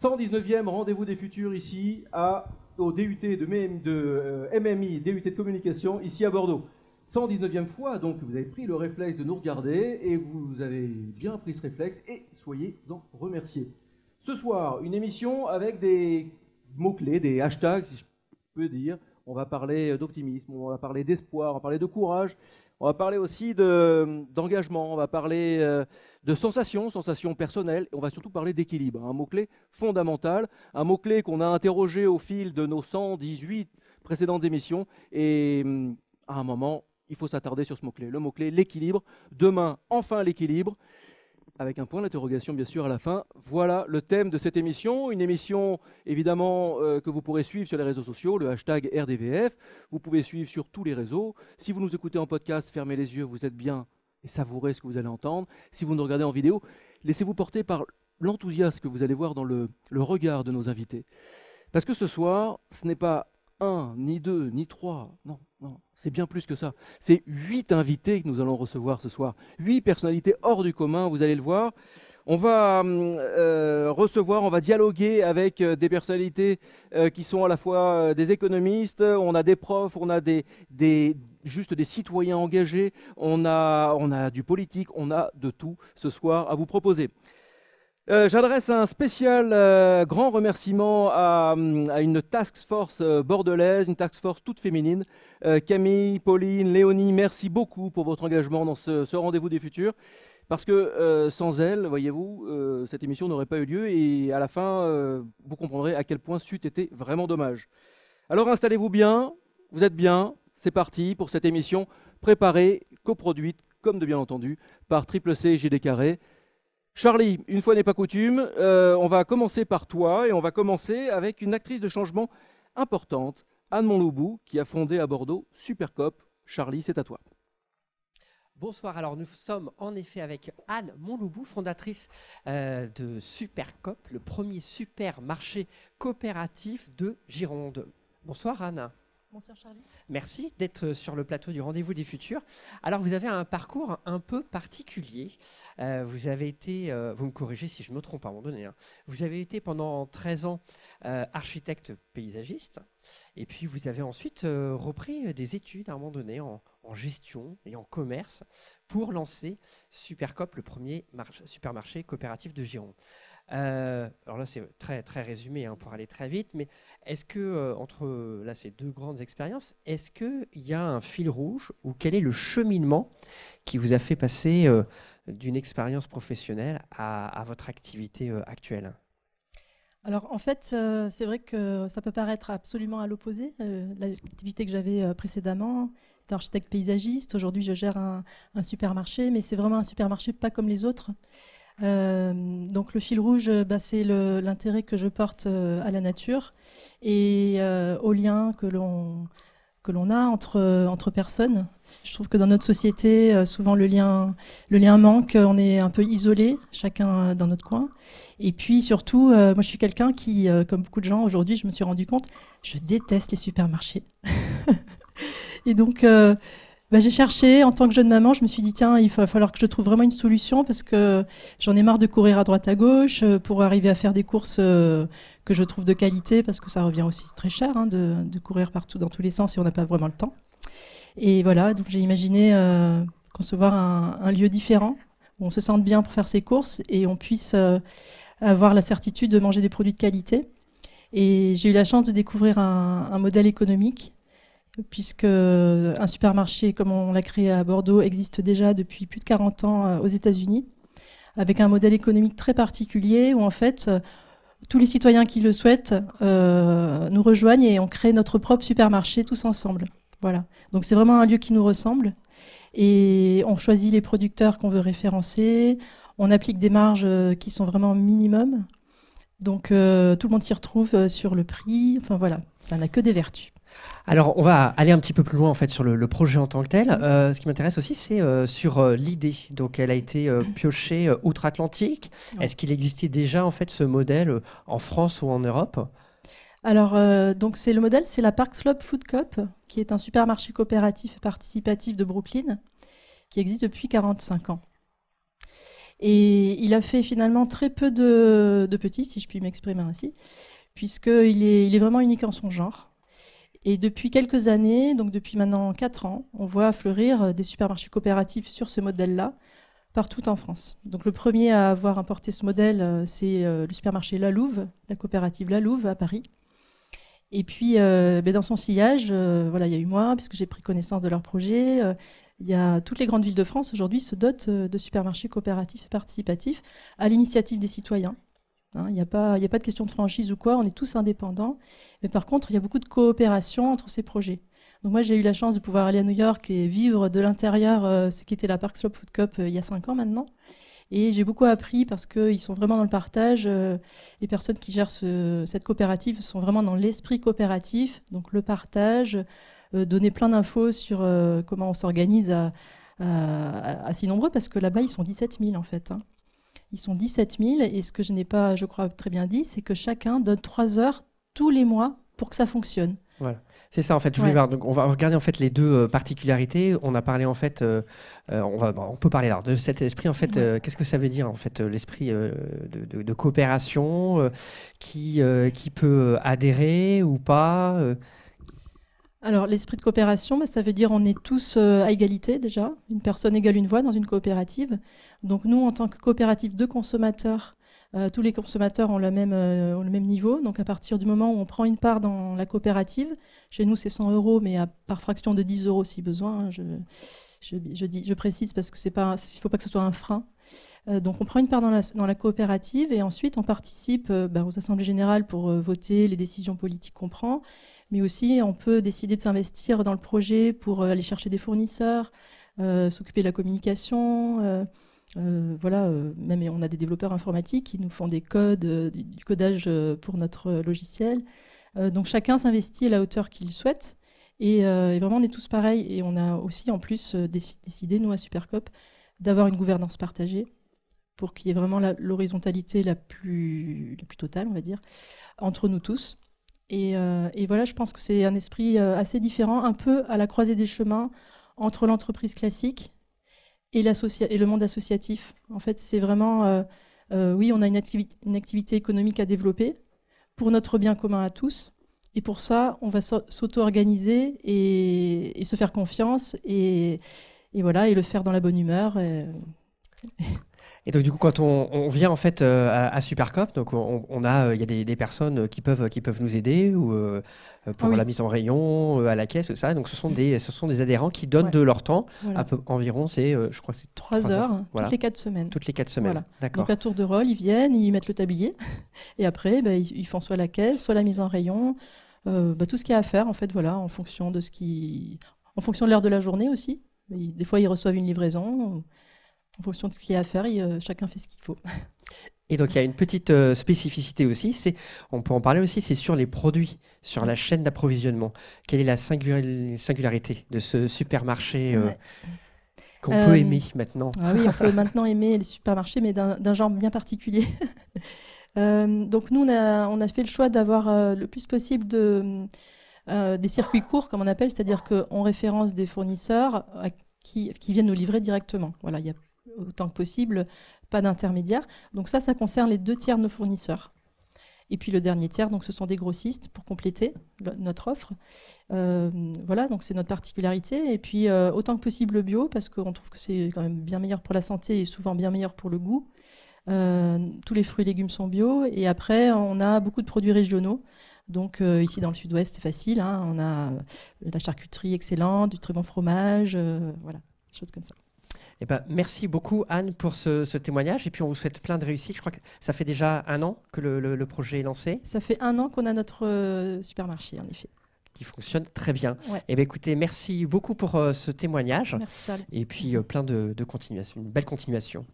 119e rendez-vous des futurs ici au DUT de, MM de euh, MMI, DUT de communication, ici à Bordeaux. 119e fois, donc vous avez pris le réflexe de nous regarder et vous avez bien pris ce réflexe et soyez-en remerciés. Ce soir, une émission avec des mots-clés, des hashtags, si je peux dire. On va parler d'optimisme, on va parler d'espoir, on va parler de courage, on va parler aussi d'engagement, on va parler euh, de sensations, sensations personnelles, on va surtout parler d'équilibre, un mot-clé fondamental, un mot-clé qu'on a interrogé au fil de nos 118 précédentes émissions, et hum, à un moment, il faut s'attarder sur ce mot-clé. Le mot-clé, l'équilibre. Demain, enfin l'équilibre avec un point d'interrogation bien sûr à la fin. Voilà le thème de cette émission, une émission évidemment euh, que vous pourrez suivre sur les réseaux sociaux, le hashtag RDVF, vous pouvez suivre sur tous les réseaux. Si vous nous écoutez en podcast, fermez les yeux, vous êtes bien et savourez ce que vous allez entendre. Si vous nous regardez en vidéo, laissez-vous porter par l'enthousiasme que vous allez voir dans le, regard de nos invités. Parce que ce soir, ce n'est pas un, ni deux, ni trois, non, non, c'est bien plus que ça. C'est huit invités que nous allons recevoir ce soir. Huit personnalités hors du commun, vous allez le voir. On va euh, recevoir, on va dialoguer avec euh, des personnalités euh, qui sont à la fois des économistes, on a des profs, on a des, juste des citoyens engagés, on a, du politique, on a de tout ce soir à vous proposer. J'adresse un spécial grand remerciement à, une task force bordelaise, une task force toute féminine. Camille, Pauline, Léonie, merci beaucoup pour votre engagement dans ce, rendez-vous des futurs. Parce que sans elles, voyez-vous, cette émission n'aurait pas eu lieu et à la fin, vous comprendrez à quel point c'eût été vraiment dommage. Alors installez-vous bien, vous êtes bien, c'est parti pour cette émission préparée, coproduite, comme de bien entendu, par Triple C et GD Carré. Charlie, une fois n'est pas coutume, euh, on va commencer par toi et on va commencer avec une actrice de changement importante, Anne Monloubou, qui a fondé à Bordeaux Supercop. Charlie, c'est à toi. Bonsoir, alors nous sommes en effet avec Anne Monloubou, fondatrice euh, de Supercop, le premier supermarché coopératif de Gironde. Bonsoir Anne. Bonsoir Charlie. Merci d'être sur le plateau du Rendez-vous des Futurs. Alors vous avez un parcours un peu particulier. Euh, vous avez été, euh, vous me corrigez si je me trompe à un moment donné, hein. vous avez été pendant 13 ans euh, architecte paysagiste et puis vous avez ensuite repris des études à un moment donné en, gestion et en commerce pour lancer Supercop, le premier supermarché coopératif de Gironde. Euh, alors là, c'est très, très résumé hein, pour aller très vite, mais est-ce que, euh, entre là, ces deux grandes expériences, est-ce qu'il y a un fil rouge ou quel est le cheminement qui vous a fait passer euh, d'une expérience professionnelle à, votre activité actuelle? Alors en fait, c'est vrai que ça peut paraître absolument à l'opposé. L'activité que j'avais précédemment était architecte paysagiste. Aujourd'hui, je gère un, supermarché, mais c'est vraiment un supermarché pas comme les autres. Euh, donc le fil rouge, euh, bah, c'est l'intérêt que je porte euh, à la nature et au lien que l'on que l'on a entre, entre personnes. Je trouve que dans notre société, souvent le lien, le lien manque, on est un peu isolé, chacun dans notre coin. Et puis surtout, moi je suis quelqu'un qui, comme beaucoup de gens aujourd'hui, je me suis rendu compte, je déteste les supermarchés. et donc, bah, j'ai cherché en tant que jeune maman, je me suis dit tiens, il va falloir que je trouve vraiment une solution parce que j'en ai marre de courir à droite à gauche euh, pour arriver à faire des courses euh, que je trouve de qualité parce que ça revient aussi très cher hein, de, courir partout dans tous les sens et on n'a pas vraiment le temps. Et voilà, donc j'ai imaginé euh, concevoir un, lieu différent où on se sente bien pour faire ses courses et on puisse avoir la certitude de manger des produits de qualité. Et j'ai eu la chance de découvrir un modèle économique puisque un supermarché comme on l'a créé à Bordeaux existe déjà depuis plus de 40 ans euh, aux États-Unis, avec un modèle économique très particulier où en fait euh, tous les citoyens qui le souhaitent euh, nous rejoignent et on crée notre propre supermarché tous ensemble. Voilà. Donc c'est vraiment un lieu qui nous ressemble et on choisit les producteurs qu'on veut référencer. On applique des marges qui sont vraiment minimum. Donc tout le monde s'y retrouve sur le prix. Enfin voilà, ça n'a que des vertus. Alors, on va aller un petit peu plus loin en fait sur le, projet en tant que tel. Euh, ce qui m'intéresse aussi, c'est euh, sur euh, l'idée. Donc, elle a été piochée outre-Atlantique. Est-ce qu'il existait déjà en fait ce modèle en France ou en Europe? Alors, donc c'est le modèle, c'est la Park Slope Food Cup, qui est un supermarché coopératif et participatif de Brooklyn, qui existe depuis 45 ans. Et il a fait finalement très peu de, petits, si je puis m'exprimer ainsi, puisqu'il est, il est vraiment unique en son genre. Et depuis quelques années, donc depuis maintenant 4 ans, on voit fleurir des supermarchés coopératifs sur ce modèle-là, partout en France. Donc le premier à avoir importé ce modèle, euh, c'est euh, le supermarché La Louve, la coopérative La Louve à Paris. Et puis, euh, ben, dans son sillage, voilà, il y a eu moi, puisque j'ai pris connaissance de leur projet. il y a toutes les grandes villes de France aujourd'hui se dotent de supermarchés coopératifs et participatifs à l'initiative des citoyens. Hein, il n'y a, pas, de question de franchise ou quoi, on est tous indépendants. Mais par contre, il y a beaucoup de coopération entre ces projets. Donc moi, j'ai eu la chance de pouvoir aller à New York et vivre de l'intérieur euh, ce qui était la Park Slope Food Cup euh, il y a cinq ans maintenant. Et j'ai beaucoup appris parce qu'ils sont vraiment dans le partage. Euh, les personnes qui gèrent cette coopérative sont vraiment dans l'esprit coopératif, donc le partage, donner plein d'infos sur comment on s'organise à, à, si nombreux, parce que là-bas, ils sont 17 000 en fait. Hein. Ils sont 17 000 et ce que je n'ai pas, je crois, très bien dit, c'est que chacun donne 3 heures tous les mois pour que ça fonctionne. Voilà. C'est ça en fait. Je voulais voir. Donc, on va regarder en fait les deux euh, particularités. On a parlé en fait. Euh, euh, on va. on peut parler de cet esprit en fait. Qu'est-ce que ça veut dire en fait l'esprit de, coopération qui qui peut adhérer ou pas. Alors l'esprit de coopération, bah, ça veut dire on est tous à égalité déjà. Une personne égale une voix dans une coopérative. Donc nous en tant que coopérative de consommateurs euh, tous les consommateurs ont le, même, euh, niveau. Donc à partir du moment où on prend une part dans la coopérative, chez nous c'est 100 euros, mais par fraction de 10 euros si besoin. Hein, je, précise parce qu'il ne faut pas que ce soit un frein. Euh, donc on prend une part dans la, coopérative et ensuite on participe ben, aux assemblées générales pour voter les décisions politiques qu'on prend. Mais aussi on peut décider de s'investir dans le projet pour aller chercher des fournisseurs, s'occuper de la communication euh, voilà, euh, même on a des développeurs informatiques qui nous font des codes, euh, du, codage pour notre logiciel. donc chacun s'investit à la hauteur qu'il souhaite. Et, vraiment, on est tous pareils. Et on a aussi, en plus, décidé, nous, à Supercop, d'avoir une gouvernance partagée pour qu'il y ait vraiment l'horizontalité la, plus, la plus totale, on va dire, entre nous tous. Et, et voilà, je pense que c'est un esprit assez différent, un peu à la croisée des chemins entre l'entreprise classique et, et le monde associatif. En fait, c'est vraiment, euh, euh, oui, on a une, activité économique à développer pour notre bien commun à tous. Et pour ça, on va s'auto-organiser et, se faire confiance et, voilà, et le faire dans la bonne humeur. Et donc du coup, quand on, vient en fait euh, à, Supercop, donc on, a, euh, il y a des, personnes qui peuvent qui peuvent nous aider ou euh, pour la mise en rayon, à la caisse, tout ça. Donc ce sont des ce sont des adhérents qui donnent de leur temps. À peu, environ, c'est je crois c'est trois heures, toutes les quatre semaines. Toutes les quatre semaines. D'accord. Donc à tour de rôle, ils viennent, ils mettent le tablier et après, bah, ils, font soit la caisse, soit la mise en rayon, bah, tout ce qu'il y a à faire en fait, voilà, en fonction de ce qui, en fonction de l'heure de la journée aussi. Des fois, ils reçoivent une livraison en fonction de ce qu'il y a à faire, euh, chacun fait ce qu'il faut. Et donc il y a une petite euh, spécificité aussi, c'est, on peut en parler aussi, c'est sur les produits, sur la chaîne d'approvisionnement. Quelle est la singularité de ce supermarché euh, qu'on peut aimer maintenant? ah Oui, on peut maintenant aimer les supermarchés, mais d'un genre bien particulier. donc nous, on a, on a, fait le choix d'avoir le plus possible de, des circuits courts, comme on appelle, c'est-à-dire qu'on référence des fournisseurs qui, qui, viennent nous livrer directement. Voilà, il y a autant que possible, pas d'intermédiaire. Donc ça, ça concerne les deux tiers de nos fournisseurs. Et puis le dernier tiers, donc ce sont des grossistes pour compléter notre offre. Euh, voilà, donc c'est notre particularité. Et puis euh, autant que possible bio, parce qu'on trouve que c'est quand même bien meilleur pour la santé et souvent bien meilleur pour le goût. Euh, tous les fruits et légumes sont bio. Et après, on a beaucoup de produits régionaux. Donc ici dans le sud-ouest, c'est facile. Hein. on a la charcuterie excellente, du très bon fromage, voilà, choses comme ça. Eh ben, merci beaucoup Anne pour ce, témoignage et puis on vous souhaite plein de réussite. Je crois que ça fait déjà un an que le, projet est lancé. Ça fait un an qu'on a notre euh, supermarché en effet. Qui fonctionne très bien. Eh ben, écoutez, merci beaucoup pour euh, ce témoignage. Merci, et puis euh, plein de, de continuation, une belle continuation.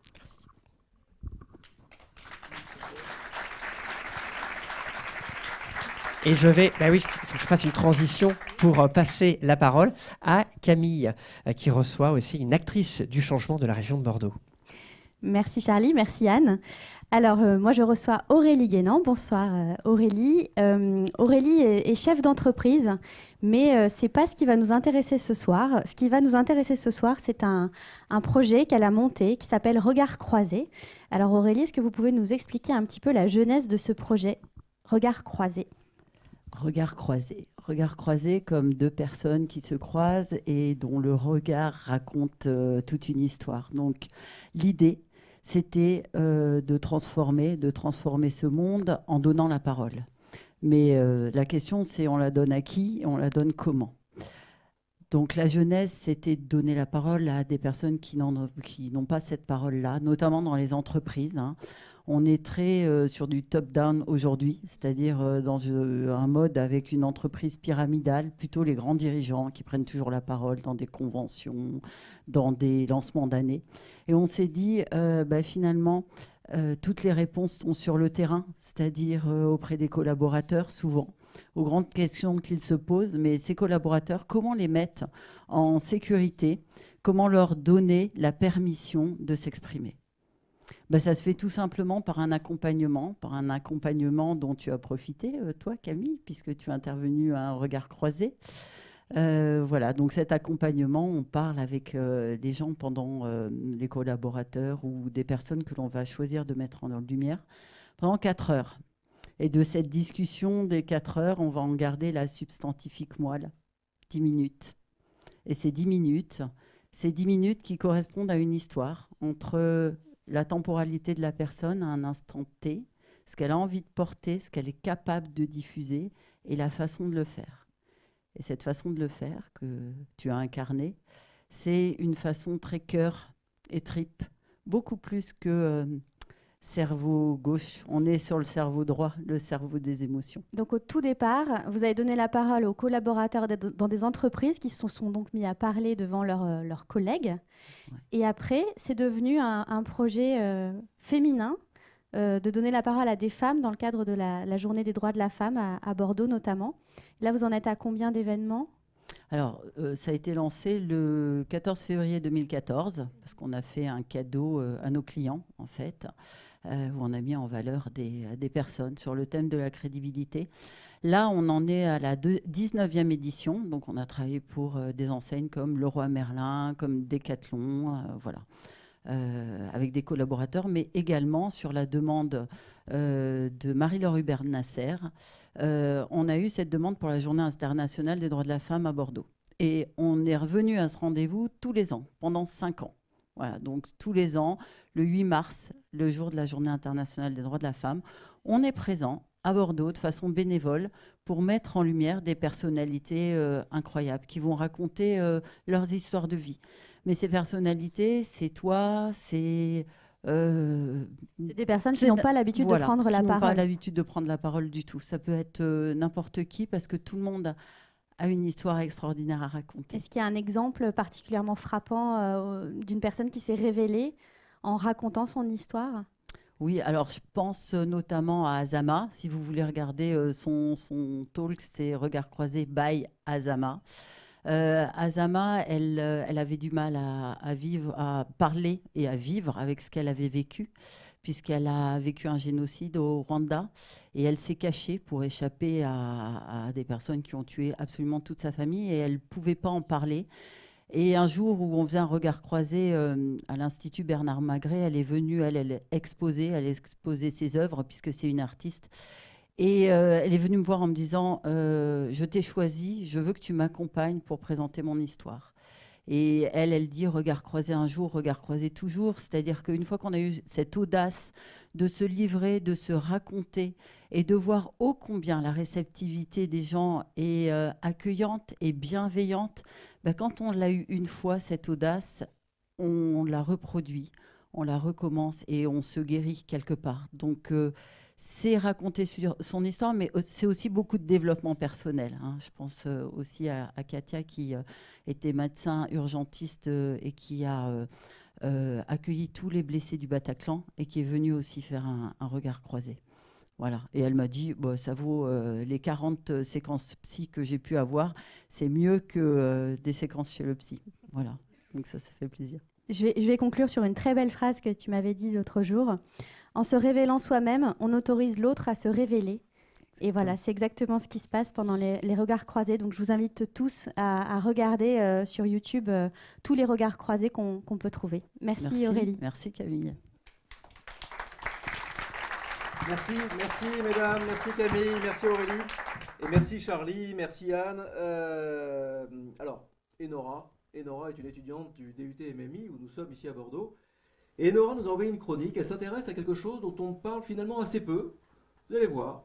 Et je vais, bah oui, il faut que je fasse une transition pour euh, passer la parole à Camille, euh, qui reçoit aussi une actrice du changement de la région de Bordeaux. Merci Charlie, merci Anne. Alors, euh, moi, je reçois Aurélie Guénan. Bonsoir, Aurélie. Aurélie est, chef d'entreprise, mais ce n'est pas ce qui va nous intéresser ce soir. Ce qui va nous intéresser ce soir, c'est un, un, projet qu'elle a monté qui s'appelle Regard croisé. Alors, Aurélie, est-ce que vous pouvez nous expliquer un petit peu la jeunesse de ce projet Regard croisé Regard croisé. Regard croisé comme deux personnes qui se croisent et dont le regard raconte toute une histoire. Donc, l'idée, c'était euh, de transformer, de transformer ce monde en donnant la parole. Mais euh, la question, c'est on la donne à qui et on la donne comment? Donc la jeunesse, c'était donner la parole à des personnes qui n'ont pas cette parole-là, notamment dans les entreprises. Hein. On est très euh, sur du top-down aujourd'hui, c'est-à-dire dans un mode avec une entreprise pyramidale, plutôt les grands dirigeants qui prennent toujours la parole dans des conventions, dans des lancements d'années. Et on s'est dit, euh, bah, finalement, euh, toutes les réponses sont sur le terrain, c'est-à-dire euh, auprès des collaborateurs, souvent, aux grandes questions qu'ils se posent. Mais ces collaborateurs, comment les mettre en sécurité? Comment leur donner la permission de s'exprimer? Bah, ça se fait tout simplement par un accompagnement, par un accompagnement dont tu as profité, toi Camille, puisque tu es intervenu à un regard croisé. Euh, voilà, donc cet accompagnement, on parle avec euh, des gens pendant euh, les collaborateurs ou des personnes que l'on va choisir de mettre en lumière pendant quatre heures. Et de cette discussion des quatre heures, on va en garder la substantifique moelle, dix minutes. Et ces dix minutes, c'est dix minutes qui correspondent à une histoire entre la temporalité de la personne à un instant T, ce qu'elle a envie de porter, ce qu'elle est capable de diffuser et la façon de le faire. Et cette façon de le faire que tu as incarnée, c'est une façon très cœur et tripe, beaucoup plus que euh, cerveau gauche. On est sur le cerveau droit, le cerveau des émotions. Donc au tout départ, vous avez donné la parole aux collaborateurs dans des entreprises qui se sont donc mis à parler devant euh, leurs collègues. Et après, c'est devenu un, projet euh, féminin de donner la parole à des femmes dans le cadre de la, journée des droits de la femme à Bordeaux notamment. Là, vous en êtes à combien d'événements? Alors, euh, ça a été lancé le 14 février 2014, parce qu'on a fait un cadeau euh, à nos clients, en fait, euh, où on a mis en valeur des, des, personnes sur le thème de la crédibilité. Là, on en est à la 19e édition, donc on a travaillé pour des enseignes comme Leroy Merlin, comme Decathlon, voilà. Euh, avec des collaborateurs, mais également sur la demande euh, de Marie-Laure Hubert Nasser. Euh, on a eu cette demande pour la Journée internationale des droits de la femme à Bordeaux. Et on est revenu à ce rendez-vous tous les ans, pendant cinq ans. Voilà, donc tous les ans, le 8 mars, le jour de la Journée internationale des droits de la femme, on est présent à Bordeaux de façon bénévole pour mettre en lumière des personnalités incroyables qui vont raconter leurs histoires de vie. Mais ces personnalités, c'est toi, c'est... Euh, c'est des personnes qui n'ont pas l'habitude de prendre la parole. n'ont pas l'habitude de prendre la parole du tout. Ça peut être euh, n'importe qui parce que tout le monde a une histoire extraordinaire à raconter. Est-ce qu'il y a un exemple particulièrement frappant euh, d'une personne qui s'est révélée en racontant son histoire? Oui, alors je pense notamment à Azama. Si vous voulez regarder son, son talk, c'est Regard croisé by Azama. Euh, Azama, elle, euh, elle, avait du mal à, vivre, à parler et à vivre avec ce qu'elle avait vécu, puisqu'elle a vécu un génocide au Rwanda et elle s'est cachée pour échapper à, des personnes qui ont tué absolument toute sa famille et elle ne pouvait pas en parler. Et un jour où on faisait un regard croisé euh, à l'Institut Bernard Magret, elle est venue, elle, elle exposer, elle exposait ses œuvres puisque c'est une artiste. Et euh, elle est venue me voir en me disant euh, Je t'ai choisi, je veux que tu m'accompagnes pour présenter mon histoire. Et elle, elle dit Regard croisé un jour, regard croisé toujours. C'est-à-dire qu'une fois qu'on a eu cette audace de se livrer, de se raconter et de voir ô combien la réceptivité des gens est euh, accueillante et bienveillante, ben, quand on l'a eu une fois, cette audace, on, la reproduit, on la recommence et on se guérit quelque part. Donc, c'est raconter son histoire, mais c'est aussi beaucoup de développement personnel. Hein. Je pense euh, aussi à, Katia qui euh, était médecin urgentiste euh, et qui a accueilli tous les blessés du Bataclan et qui est venue aussi faire un, regard croisé. Voilà. Et elle m'a dit, bah, ça vaut les 40 séquences psy que j'ai pu avoir, c'est mieux que des séquences chez le psy. Voilà. Donc ça, ça fait plaisir. je vais, je vais conclure sur une très belle phrase que tu m'avais dit l'autre jour. En se révélant soi-même, on autorise l'autre à se révéler. Et voilà, c'est exactement ce qui se passe pendant les, les regards croisés. Donc je vous invite tous à, à regarder euh, sur YouTube euh, tous les regards croisés qu'on peut trouver. Merci, Merci Aurélie. Merci Camille. Merci, merci mesdames, merci Camille, merci Aurélie, et merci Charlie, merci Anne. Euh, alors, Enora, Enora est une étudiante du DUT MMI où nous sommes ici à Bordeaux. Et Enora nous a envoyé une chronique, elle s'intéresse à quelque chose dont on parle finalement assez peu. Vous allez voir,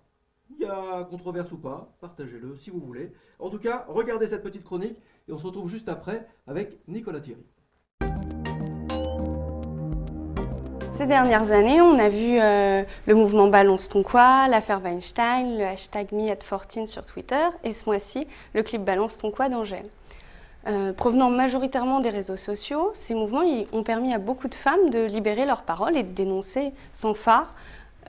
il y a controverse ou pas, partagez-le si vous voulez. En tout cas, regardez cette petite chronique et on se retrouve juste après avec Nicolas Thierry. Ces dernières années, on a vu euh, le mouvement Balance ton quoi, l'affaire Weinstein, le hashtag Me14 sur Twitter et ce mois-ci, le clip Balance ton quoi d'Angèle. Euh, provenant majoritairement des réseaux sociaux, ces mouvements ont permis à beaucoup de femmes de libérer leur parole et de dénoncer sans phare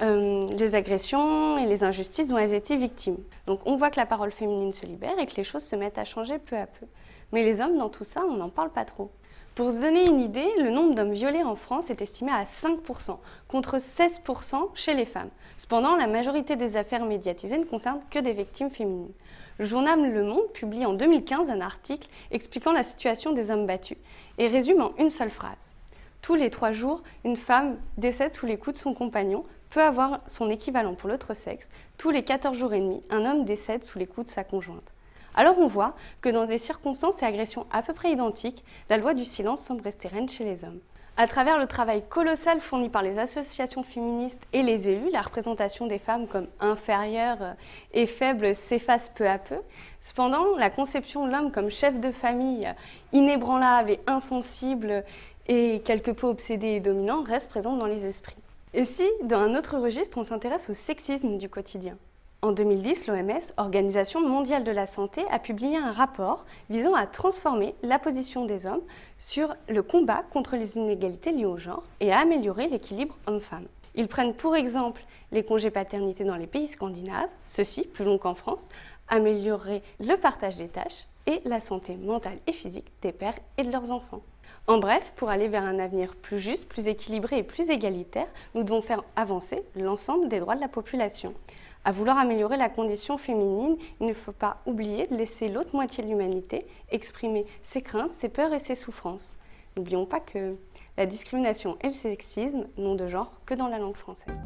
euh, les agressions et les injustices dont elles étaient victimes. Donc on voit que la parole féminine se libère et que les choses se mettent à changer peu à peu. Mais les hommes, dans tout ça, on n'en parle pas trop. Pour se donner une idée, le nombre d'hommes violés en France est estimé à 5%, contre 16% chez les femmes. Cependant, la majorité des affaires médiatisées ne concernent que des victimes féminines. Le journal Le Monde publie en 2015 un article expliquant la situation des hommes battus et résume en une seule phrase. Tous les trois jours, une femme décède sous les coups de son compagnon, peut avoir son équivalent pour l'autre sexe. Tous les 14 jours et demi, un homme décède sous les coups de sa conjointe. Alors on voit que dans des circonstances et agressions à peu près identiques, la loi du silence semble rester reine chez les hommes. À travers le travail colossal fourni par les associations féministes et les élus, la représentation des femmes comme inférieures et faibles s'efface peu à peu. Cependant, la conception de l'homme comme chef de famille, inébranlable et insensible et quelque peu obsédé et dominant reste présente dans les esprits. Et si, dans un autre registre, on s'intéresse au sexisme du quotidien? En 2010, l'OMS, Organisation mondiale de la santé, a publié un rapport visant à transformer la position des hommes sur le combat contre les inégalités liées au genre et à améliorer l'équilibre homme-femme. Ils prennent pour exemple les congés paternité dans les pays scandinaves, ceci, plus long qu'en France, améliorer le partage des tâches et la santé mentale et physique des pères et de leurs enfants. En bref, pour aller vers un avenir plus juste, plus équilibré et plus égalitaire, nous devons faire avancer l'ensemble des droits de la population. À vouloir améliorer la condition féminine, il ne faut pas oublier de laisser l'autre moitié de l'humanité exprimer ses craintes, ses peurs et ses souffrances. N'oublions pas que la discrimination et le sexisme n'ont de genre que dans la langue française.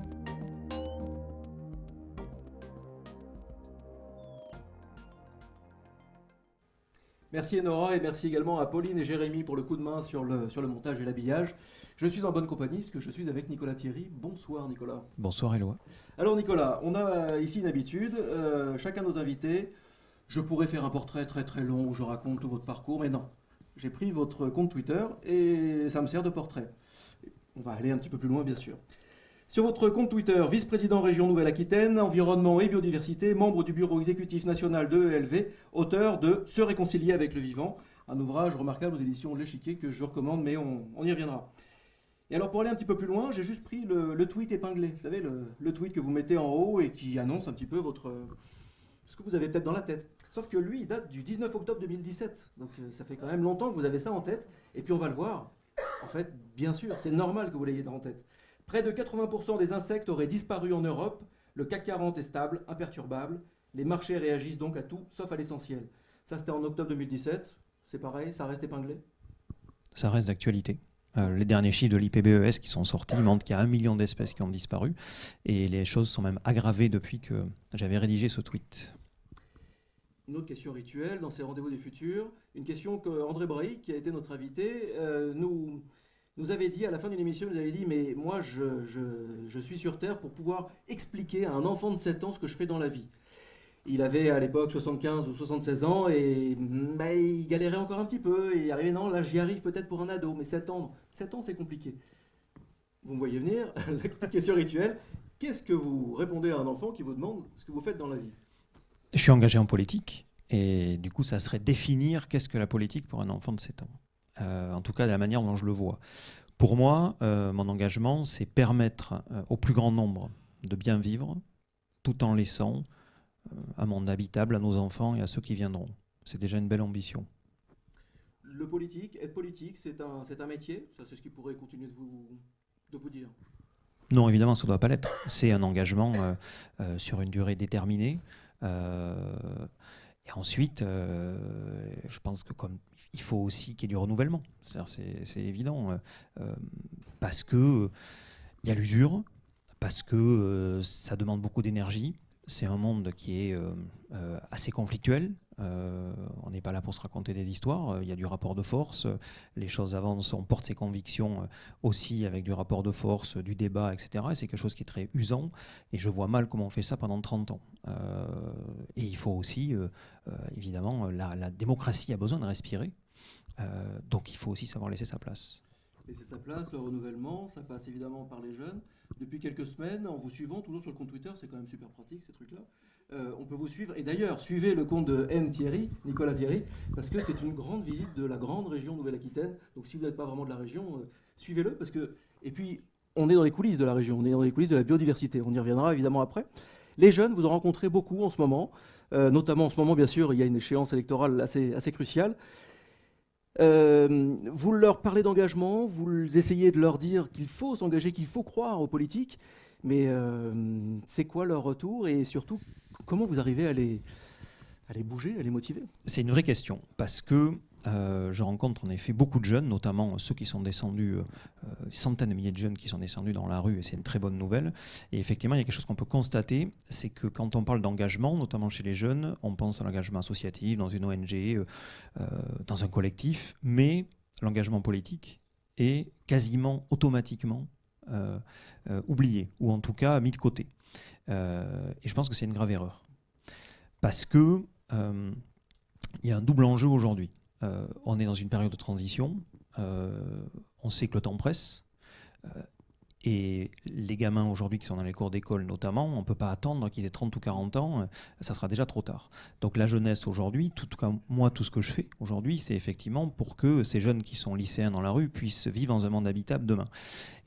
Merci Enora et merci également à Pauline et Jérémy pour le coup de main sur le, sur le montage et l'habillage. Je suis en bonne compagnie puisque je suis avec Nicolas Thierry. Bonsoir Nicolas. Bonsoir Éloi. Alors Nicolas, on a ici une habitude, euh, chacun de nos invités, je pourrais faire un portrait très très long où je raconte tout votre parcours, mais non. J'ai pris votre compte Twitter et ça me sert de portrait. On va aller un petit peu plus loin bien sûr. Sur votre compte Twitter, vice-président région Nouvelle-Aquitaine, environnement et biodiversité, membre du bureau exécutif national de ELV, auteur de Se réconcilier avec le vivant, un ouvrage remarquable aux éditions l'Échiquier que je recommande, mais on, on, y reviendra. Et alors pour aller un petit peu plus loin, j'ai juste pris le, tweet épinglé, vous savez, le, tweet que vous mettez en haut et qui annonce un petit peu votre ce que vous avez peut-être dans la tête. Sauf que lui, il date du 19 octobre 2017, donc euh, ça fait quand même longtemps que vous avez ça en tête, et puis on va le voir. En fait, bien sûr, c'est normal que vous l'ayez en tête. Près de 80% des insectes auraient disparu en Europe. Le CAC 40 est stable, imperturbable. Les marchés réagissent donc à tout, sauf à l'essentiel. Ça, c'était en octobre 2017. C'est pareil, ça reste épinglé? Ça reste d'actualité. Euh, les derniers chiffres de l'IPBES qui sont sortis montrent qu'il y a un million d'espèces qui ont disparu. Et les choses sont même aggravées depuis que j'avais rédigé ce tweet. Une autre question rituelle dans ces rendez-vous des futurs. Une question que André Braille, qui a été notre invité, euh, nous, nous avait dit à la fin d'une émission, nous avait dit, mais moi je, je, je, suis sur Terre pour pouvoir expliquer à un enfant de 7 ans ce que je fais dans la vie. Il avait à l'époque 75 ou 76 ans et bah, il galérait encore un petit peu et il arrivait, non, là j'y arrive peut-être pour un ado, mais 7 ans, 7 ans c'est compliqué. Vous me voyez venir, la petite question rituelle, qu'est-ce que vous répondez à un enfant qui vous demande ce que vous faites dans la vie? Je suis engagé en politique et du coup ça serait définir qu'est-ce que la politique pour un enfant de 7 ans euh, en tout cas de la manière dont je le vois. Pour moi, euh, mon engagement, c'est permettre euh, au plus grand nombre de bien vivre, tout en laissant à mon habitable, à nos enfants et à ceux qui viendront. C'est déjà une belle ambition. le politique, être politique, c'est un, c'est un métier? Ça, c'est ce qui pourrait continuer de vous, de vous dire Non, évidemment, ça ne doit pas l'être. C'est un engagement euh, euh, sur une durée déterminée. Euh, et ensuite, je pense que comme il faut aussi qu'il y ait du renouvellement. C'est, c'est évident. parce que il y a l'usure, parce que ça demande beaucoup d'énergie. C'est un monde qui est assez conflictuel, euh, on n'est pas là pour se raconter des histoires. Euh, il y a du rapport de force. Euh, les choses avancent. On porte ses convictions aussi avec du rapport de force, du débat, etc. Et c'est quelque chose qui est très usant. Et je vois mal comment on fait ça pendant 30 ans. et il faut aussi, évidemment, la, démocratie a besoin de respirer. donc il faut aussi savoir laisser sa place. Laisser sa place, le renouvellement, ça passe évidemment par les jeunes. Depuis quelques semaines, en vous suivant, toujours sur le compte Twitter, c'est quand même super pratique ces trucs-là. Euh, on peut vous suivre. Et d'ailleurs, suivez le compte de N. Thierry, Nicolas Thierry, parce que c'est une grande visite de la grande région Nouvelle-Aquitaine. Donc si vous n'êtes pas vraiment de la région, euh, suivez-le. Parce que... Et puis, on est dans les coulisses de la région, on est dans les coulisses de la biodiversité. On y reviendra évidemment après. Les jeunes, vous en rencontrez beaucoup en ce moment. Euh, notamment en ce moment, bien sûr, il y a une échéance électorale assez, assez cruciale. Vous leur parlez d'engagement, vous essayez de leur dire qu'il faut s'engager, qu'il faut croire aux politiques. Mais c'est quoi leur retour et surtout Comment vous arrivez à les, à les bouger, à les motiver? C'est une vraie question, parce que euh, je rencontre en effet beaucoup de jeunes, notamment ceux qui sont descendus, euh, des centaines de milliers de jeunes qui sont descendus dans la rue, et c'est une très bonne nouvelle. Et effectivement, il y a quelque chose qu'on peut constater, c'est que quand on parle d'engagement, notamment chez les jeunes, on pense à l'engagement associatif, dans une ONG, euh, dans un collectif, mais l'engagement politique est quasiment automatiquement oublié, ou en tout cas mis de côté. Euh, et je pense que c'est une grave erreur. Parce que euh, il y a un double enjeu aujourd'hui. Euh, on est dans une période de transition. on sait que le temps presse. Et les gamins aujourd'hui qui sont dans les cours d'école notamment, on ne peut pas attendre qu'ils aient 30 ou 40 ans, ça sera déjà trop tard. Donc la jeunesse aujourd'hui, moi tout ce que je fais aujourd'hui, c'est effectivement pour que ces jeunes qui sont lycéens dans la rue puissent vivre dans un monde habitable demain.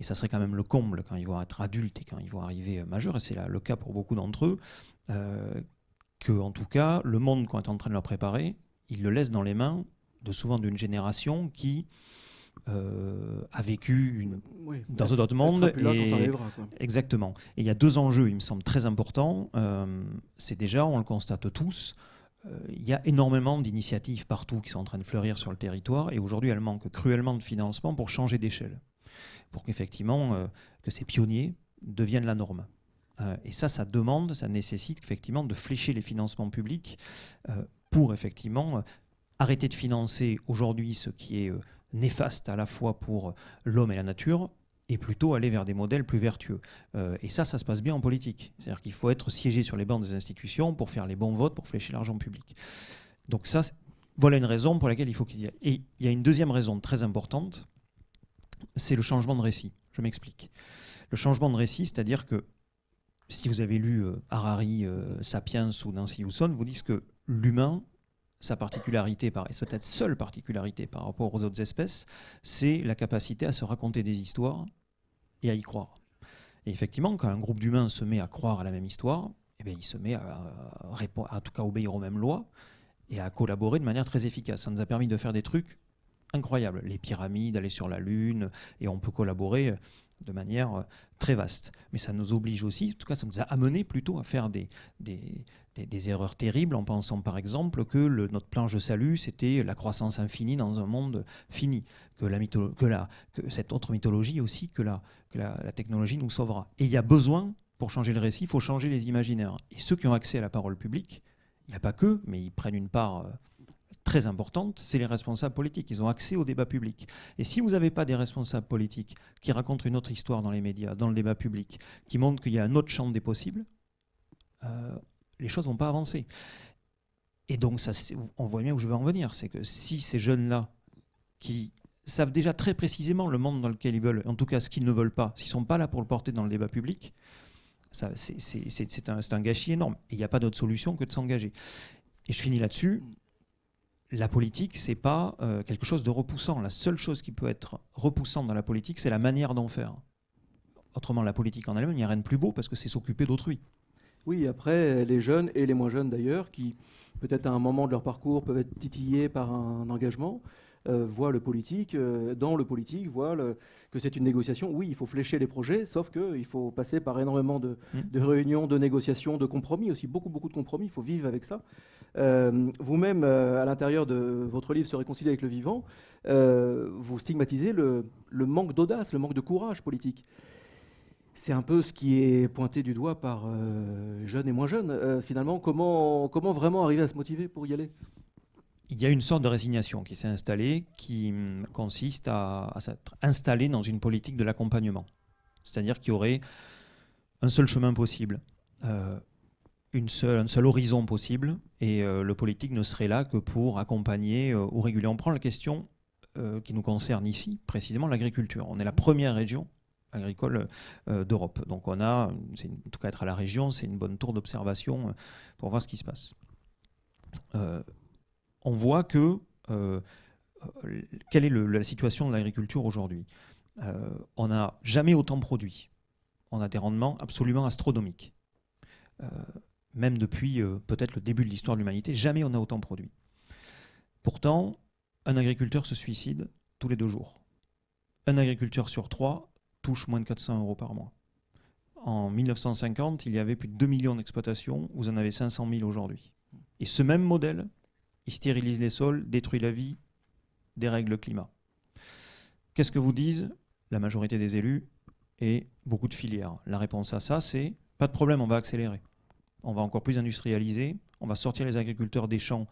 Et ça serait quand même le comble quand ils vont être adultes et quand ils vont arriver majeurs, et c'est le cas pour beaucoup d'entre eux, euh, que en tout cas le monde qu'on est en train de leur préparer, ils le laissent dans les mains de souvent d'une génération qui euh, a vécu une, dans un autre monde. Et, exactement. Et il y a deux enjeux, il me semble, très importants. Euh, c'est déjà, on le constate tous, euh, il y a énormément d'initiatives partout qui sont en train de fleurir sur le territoire. Et aujourd'hui, elles manquent cruellement de financement pour changer d'échelle. Pour qu'effectivement, que ces pionniers deviennent la norme. et ça, ça demande, ça nécessite effectivement de flécher les financements publics pour effectivement arrêter de financer aujourd'hui ce qui est néfaste à la fois pour l'homme et la nature, et plutôt aller vers des modèles plus vertueux. Euh, et ça, ça se passe bien en politique. C'est-à-dire qu'il faut être siégé sur les bancs des institutions pour faire les bons votes, pour flécher l'argent public. Donc ça, voilà une raison pour laquelle il faut qu'il y ait. Et il y a une deuxième raison très importante, c'est le changement de récit. Je m'explique. Le changement de récit, c'est-à-dire que si vous avez lu euh, Harari, euh, Sapiens ou Nancy Housson, vous disent que l'humain sa particularité, et peut-être seule particularité par rapport aux autres espèces, c'est la capacité à se raconter des histoires et à y croire. Et effectivement, quand un groupe d'humains se met à croire à la même histoire, eh bien, il se met à, à, en tout cas obéir aux mêmes lois et à collaborer de manière très efficace. Ça nous a permis de faire des trucs incroyables. Les pyramides, aller sur la Lune, et on peut collaborer de manière euh, très vaste. Mais ça nous oblige aussi, en tout cas ça nous a amené plutôt à faire des, des, des, erreurs terribles en pensant par exemple que notre planche de salut, c'était la croissance infinie dans un monde fini, que, la que, la, cette autre mythologie aussi, que, la, que la, technologie nous sauvera. Et il y a besoin, pour changer le récit, il faut changer les imaginaires. Et ceux qui ont accès à la parole publique, il n'y a pas que, mais ils prennent une part euh, très importante, c'est les responsables politiques. Ils ont accès au débat public. Et si vous n'avez pas des responsables politiques qui racontent une autre histoire dans les médias, dans le débat public, qui montrent qu'il y a un autre champ des possibles, euh, les choses vont pas avancer. Et donc, ça, on voit bien où je veux en venir. C'est que si ces jeunes-là, qui savent déjà très précisément le monde dans lequel ils veulent, en tout cas ce qu'ils ne veulent pas, s'ils sont pas là pour le porter dans le débat public, c'est un, un, gâchis énorme. Et il n'y a pas d'autre solution que de s'engager. Et je finis là-dessus. La politique, c'est pas euh, quelque chose de repoussant. La seule chose qui peut être repoussante dans la politique, c'est la manière d'en faire. Autrement, la politique en elle-même, il n'y a rien de plus beau parce que c'est s'occuper d'autrui. Oui, après, les jeunes et les moins jeunes d'ailleurs, qui peut-être à un moment de leur parcours peuvent être titillés par un engagement, voit le politique, dans le politique, voit que c'est une négociation. Oui, il faut flécher les projets, sauf qu'il faut passer par énormément de, mmh. de, réunions, de négociations, de compromis aussi, beaucoup, beaucoup de compromis, il faut vivre avec ça. Vous-même, à l'intérieur de votre livre Se réconcilier avec le vivant, vous stigmatisez le, le manque d'audace, le manque de courage politique c'est un peu ce qui est pointé du doigt par euh, jeunes et moins jeunes. Euh, finalement, comment, comment vraiment arriver à se motiver pour y aller? Il y a une sorte de résignation qui s'est installée, qui hum, consiste à, s'être installé dans une politique de l'accompagnement. C'est-à-dire qu'il y aurait un seul chemin possible, euh, une seule, un seul horizon possible, et le politique ne serait là que pour accompagner ou réguler. On prend la question qui nous concerne ici, précisément l'agriculture. On est la première région agricole euh, d'Europe. Donc on a, en tout cas être à la région, c'est une bonne tour d'observation euh, pour voir ce qui se passe. Euh, on voit que quelle est la situation de l'agriculture aujourd'hui? On n'a jamais autant produit. On a des rendements absolument astronomiques. même depuis peut-être le début de l'histoire de l'humanité, jamais on a autant produit. Pourtant, un agriculteur se suicide tous les deux jours. Un agriculteur sur trois moins de 400 euros par mois. En 1950, il y avait plus de 2 millions d'exploitations, vous en avez 500 000 aujourd'hui. Et ce même modèle, il stérilise les sols, détruit la vie, dérègle le climat. Qu'est-ce que vous disent la majorité des élus et beaucoup de filières? La réponse à ça, c'est pas de problème, on va accélérer. On va encore plus industrialiser, on va sortir les agriculteurs des champs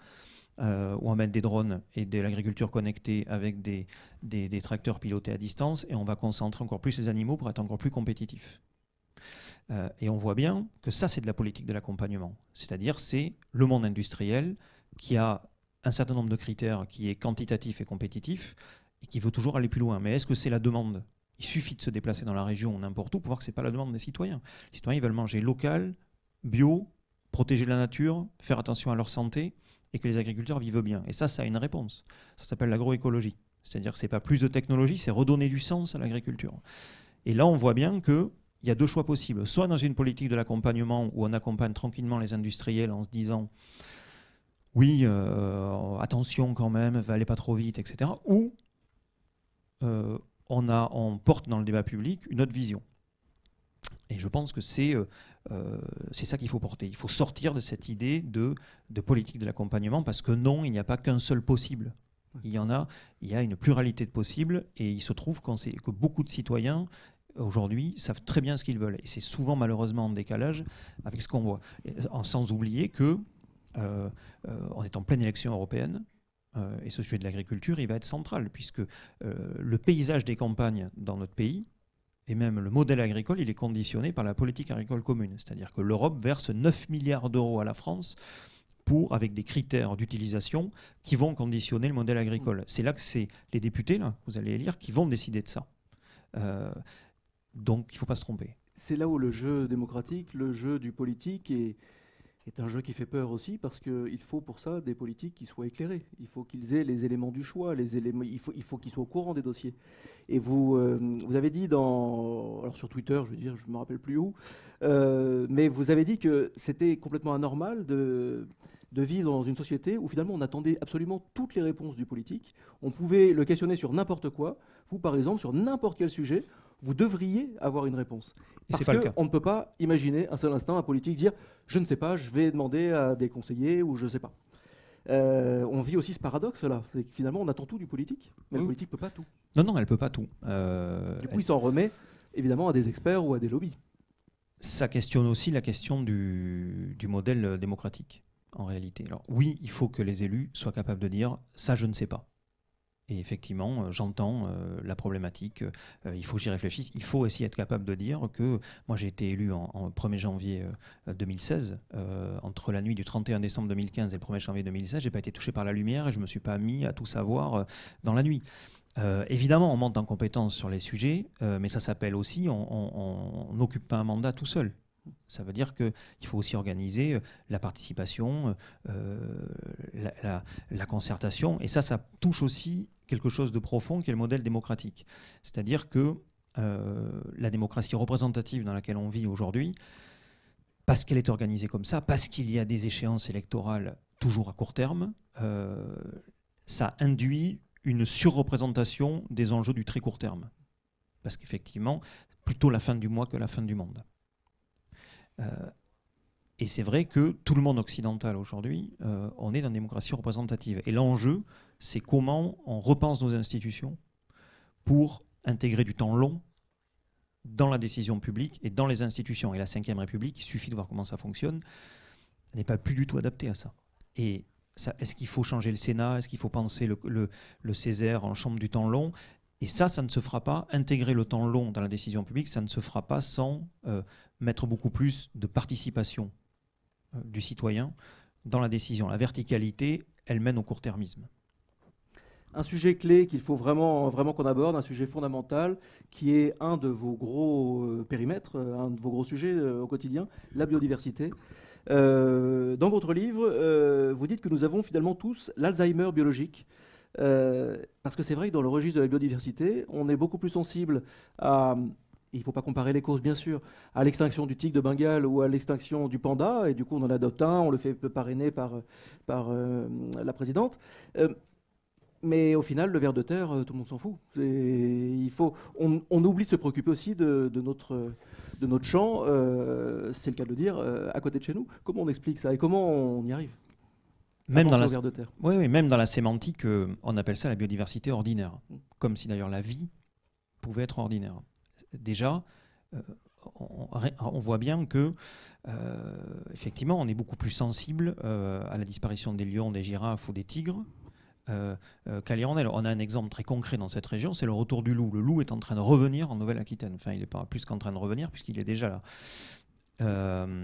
euh, on va mettre des drones et de l'agriculture connectée avec des, des, tracteurs pilotés à distance et on va concentrer encore plus les animaux pour être encore plus compétitifs. Euh, et on voit bien que ça, c'est de la politique de l'accompagnement. C'est-à-dire, c'est le monde industriel qui a un certain nombre de critères qui est quantitatif et compétitif et qui veut toujours aller plus loin. Mais est-ce que c'est la demande? Il suffit de se déplacer dans la région ou n'importe où pour voir que ce n'est pas la demande des citoyens. Les citoyens veulent manger local, bio, protéger la nature, faire attention à leur santé et que les agriculteurs vivent bien. Et ça, ça a une réponse. Ça s'appelle l'agroécologie. C'est-à-dire que ce n'est pas plus de technologie, c'est redonner du sens à l'agriculture. Et là, on voit bien qu'il y a deux choix possibles. Soit dans une politique de l'accompagnement où on accompagne tranquillement les industriels en se disant oui, euh, attention quand même, allez pas trop vite, etc. Ou euh, on porte dans le débat public une autre vision. Et je pense que c'est euh, euh, c'est ça qu'il faut porter. Il faut sortir de cette idée de, de politique de l'accompagnement parce que non, il n'y a pas qu'un seul possible. Il y en a, il y a une pluralité de possibles et il se trouve que beaucoup de citoyens aujourd'hui savent très bien ce qu'ils veulent. Et c'est souvent malheureusement en décalage avec ce qu'on voit. sans oublier que euh, on est en pleine élection européenne. et ce sujet de l'agriculture, il va être central, puisque le paysage des campagnes dans notre pays, et même le modèle agricole, il est conditionné par la politique agricole commune. C'est-à-dire que l'Europe verse 9 milliards d'euros à la France pour, avec des critères d'utilisation qui vont conditionner le modèle agricole. C'est là que c'est les députés, là, vous allez les lire, qui vont décider de ça. Euh, donc il ne faut pas se tromper. C'est là où le jeu démocratique, le jeu du politique est, est un jeu qui fait peur aussi parce qu'il faut pour ça des politiques qui soient éclairés. Il faut qu'ils aient les éléments du choix, les éléments, il faut, il faut qu'ils soient au courant des dossiers. Et vous, euh, vous avez dit dans, alors sur Twitter, je veux dire, je me rappelle plus où, euh, mais vous avez dit que c'était complètement anormal de, de vivre dans une société où finalement on attendait absolument toutes les réponses du politique. On pouvait le questionner sur n'importe quoi. Vous, par exemple, sur n'importe quel sujet, vous devriez avoir une réponse. Parce qu'on ne peut pas imaginer un seul instant un politique dire je ne sais pas, je vais demander à des conseillers ou je ne sais pas. Euh, on vit aussi ce paradoxe-là. C'est que finalement, on attend tout du politique, mais le politique ne peut pas tout. Non, non, elle ne peut pas tout. Euh, du coup, il s'en remet évidemment à des experts ou à des lobbies. Ça questionne aussi la question du, du modèle démocratique, en réalité. Alors oui, il faut que les élus soient capables de dire ça, je ne sais pas. Et effectivement, euh, j'entends euh, la problématique. Euh, il faut que j'y réfléchisse. Il faut aussi être capable de dire que moi, j'ai été élu en, 1er janvier 2016. entre la nuit du 31 décembre 2015 et le 1er janvier 2016, j'ai pas été touché par la lumière et je me suis pas mis à tout savoir dans la nuit. évidemment, on monte en compétence sur les sujets, mais ça s'appelle aussi on n'occupe pas un mandat tout seul. Ça veut dire qu'il faut aussi organiser la participation, la, concertation, et ça, ça touche aussi quelque chose de profond qui est le modèle démocratique. C'est-à-dire que euh, la démocratie représentative dans laquelle on vit aujourd'hui, parce qu'elle est organisée comme ça, parce qu'il y a des échéances électorales toujours à court terme, ça induit une surreprésentation des enjeux du très court terme. Parce qu'effectivement, plutôt la fin du mois que la fin du monde. Euh, et c'est vrai que tout le monde occidental aujourd'hui, euh, on est dans une démocratie représentative. Et l'enjeu, c'est comment on repense nos institutions pour intégrer du temps long dans la décision publique et dans les institutions. Et la Ve République, il suffit de voir comment ça fonctionne, n'est pas plus du tout adaptée à ça. Et est-ce qu'il faut changer le Sénat? Est-ce qu'il faut penser le, Césaire en chambre du temps long? Et ça, ça ne se fera pas. Intégrer le temps long dans la décision publique, ça ne se fera pas sans euh, mettre beaucoup plus de participation euh, du citoyen dans la décision. La verticalité, elle mène au court-termisme. Un sujet clé qu'il faut vraiment, vraiment qu'on aborde, un sujet fondamental, qui est un de vos gros euh, périmètres, euh, un de vos gros sujets au quotidien, la biodiversité. dans votre livre, vous dites que nous avons finalement tous l'Alzheimer biologique. parce que c'est vrai que dans le registre de la biodiversité, on est beaucoup plus sensible à il ne faut pas comparer les causes, bien sûr, à l'extinction du tigre de Bengale ou à l'extinction du panda, et du coup on en adopte un, on le fait parrainer par, euh, la présidente. Euh, mais au final, le ver de terre, euh, tout le monde s'en fout. Il faut, on, oublie de se préoccuper aussi de, notre, de notre champ, c'est le cas de le dire, à côté de chez nous. Comment on explique ça et comment on y arrive? Même dans, la, de terre. Oui, oui, même dans la sémantique, on appelle ça la biodiversité ordinaire. Mm. Comme si d'ailleurs la vie pouvait être ordinaire déjà, euh, on, voit bien que, euh, effectivement, on est beaucoup plus sensible euh, à la disparition des lions, des girafes ou des tigres. Qu'à l'Irondelle. On a un exemple très concret dans cette région, c'est le retour du loup. Le loup est en train de revenir en Nouvelle-Aquitaine. Enfin, il n'est pas plus qu'en train de revenir puisqu'il est déjà là.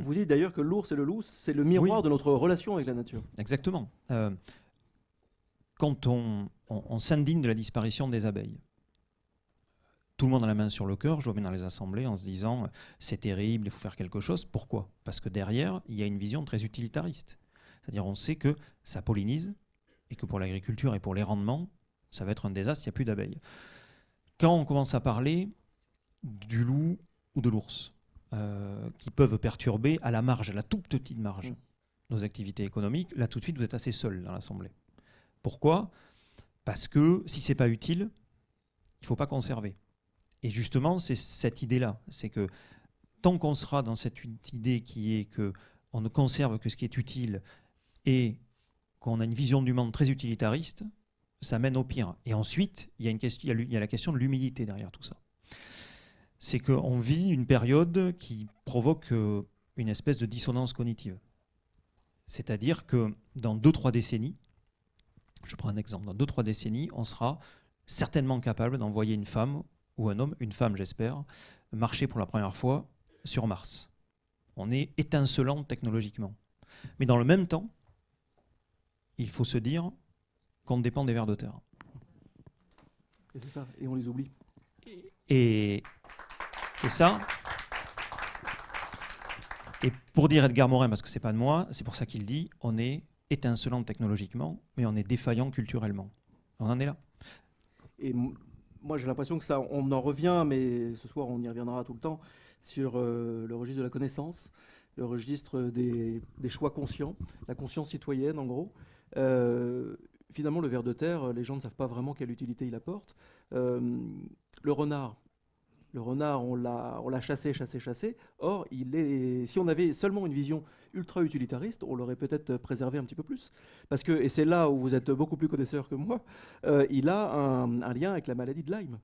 Vous dites d'ailleurs que l'ours et le loup, c'est le miroir de notre relation avec la nature. Exactement. quand on s'indigne de la disparition des abeilles, tout le monde a la main sur le cœur, je vois bien dans les assemblées, en se disant c'est terrible, il faut faire quelque chose. Pourquoi? Parce que derrière, il y a une vision très utilitariste. C'est-à-dire on sait que ça pollinise et que pour l'agriculture et pour les rendements, ça va être un désastre, il n'y a plus d'abeilles. Quand on commence à parler du loup ou de l'ours, euh, qui peuvent perturber à la marge, à la toute petite marge, mmh. nos activités économiques, là tout de suite vous êtes assez seul dans l'Assemblée. Pourquoi? Parce que si c'est pas utile, il ne faut pas conserver. Et justement, c'est cette idée-là. C'est que tant qu'on sera dans cette idée qui est que on ne conserve que ce qui est utile et qu'on a une vision du monde très utilitariste, ça mène au pire. Et ensuite, il y a, il y a la question de l'humilité derrière tout ça. C'est qu'on vit une période qui provoque euh, une espèce de dissonance cognitive. C'est-à-dire que dans 2-3 décennies, je prends un exemple, dans 2-3 décennies, on sera certainement capable d'envoyer une femme ou un homme, une femme j'espère, marcher pour la première fois sur Mars. On est étincelant technologiquement. Mais dans le même temps, il faut se dire qu'on dépend des vers terre. Et c'est ça, et on les oublie. Et, et ça, et pour dire Edgar Morin, parce que c'est pas de moi, c'est pour ça qu'il dit, on est étincelant technologiquement, mais on est défaillant culturellement. On en est là. Et moi j'ai l'impression que ça, on en revient, mais ce soir on y reviendra tout le temps, sur euh, le registre de la connaissance, le registre des, choix conscients, la conscience citoyenne en gros. Euh, finalement, le ver de terre, les gens ne savent pas vraiment quelle utilité il apporte. Euh, le renard, le renard, on l'a chassé, chassé, chassé. Or, il est, si on avait seulement une vision ultra utilitariste, on l'aurait peut-être préservé un petit peu plus. Parce que, et c'est là où vous êtes beaucoup plus connaisseur que moi, euh, il a un, lien avec la maladie de Lyme.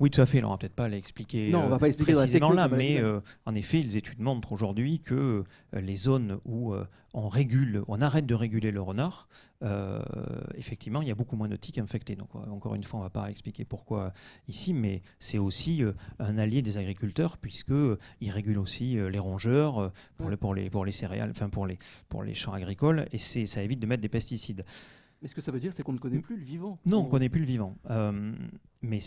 Oui, tout à fait. On va peut-être pas l'expliquer non, on va pas expliquer euh, précisément là, mais euh, en effet, les études montrent aujourd'hui que les zones où on régule, on arrête de réguler le renard, effectivement, il y a beaucoup moins de tiques infectés. Donc, encore une fois, on ne va pas expliquer pourquoi ici, mais c'est aussi un allié des agriculteurs puisque il régule aussi les rongeurs pour, les, pour, les, pour les céréales, enfin pour les, pour les champs agricoles, et ça évite de mettre des pesticides. Mais ce que ça veut dire, c'est qu'on ne connaît plus le vivant. Non, on ne connaît plus le vivant. Euh, mais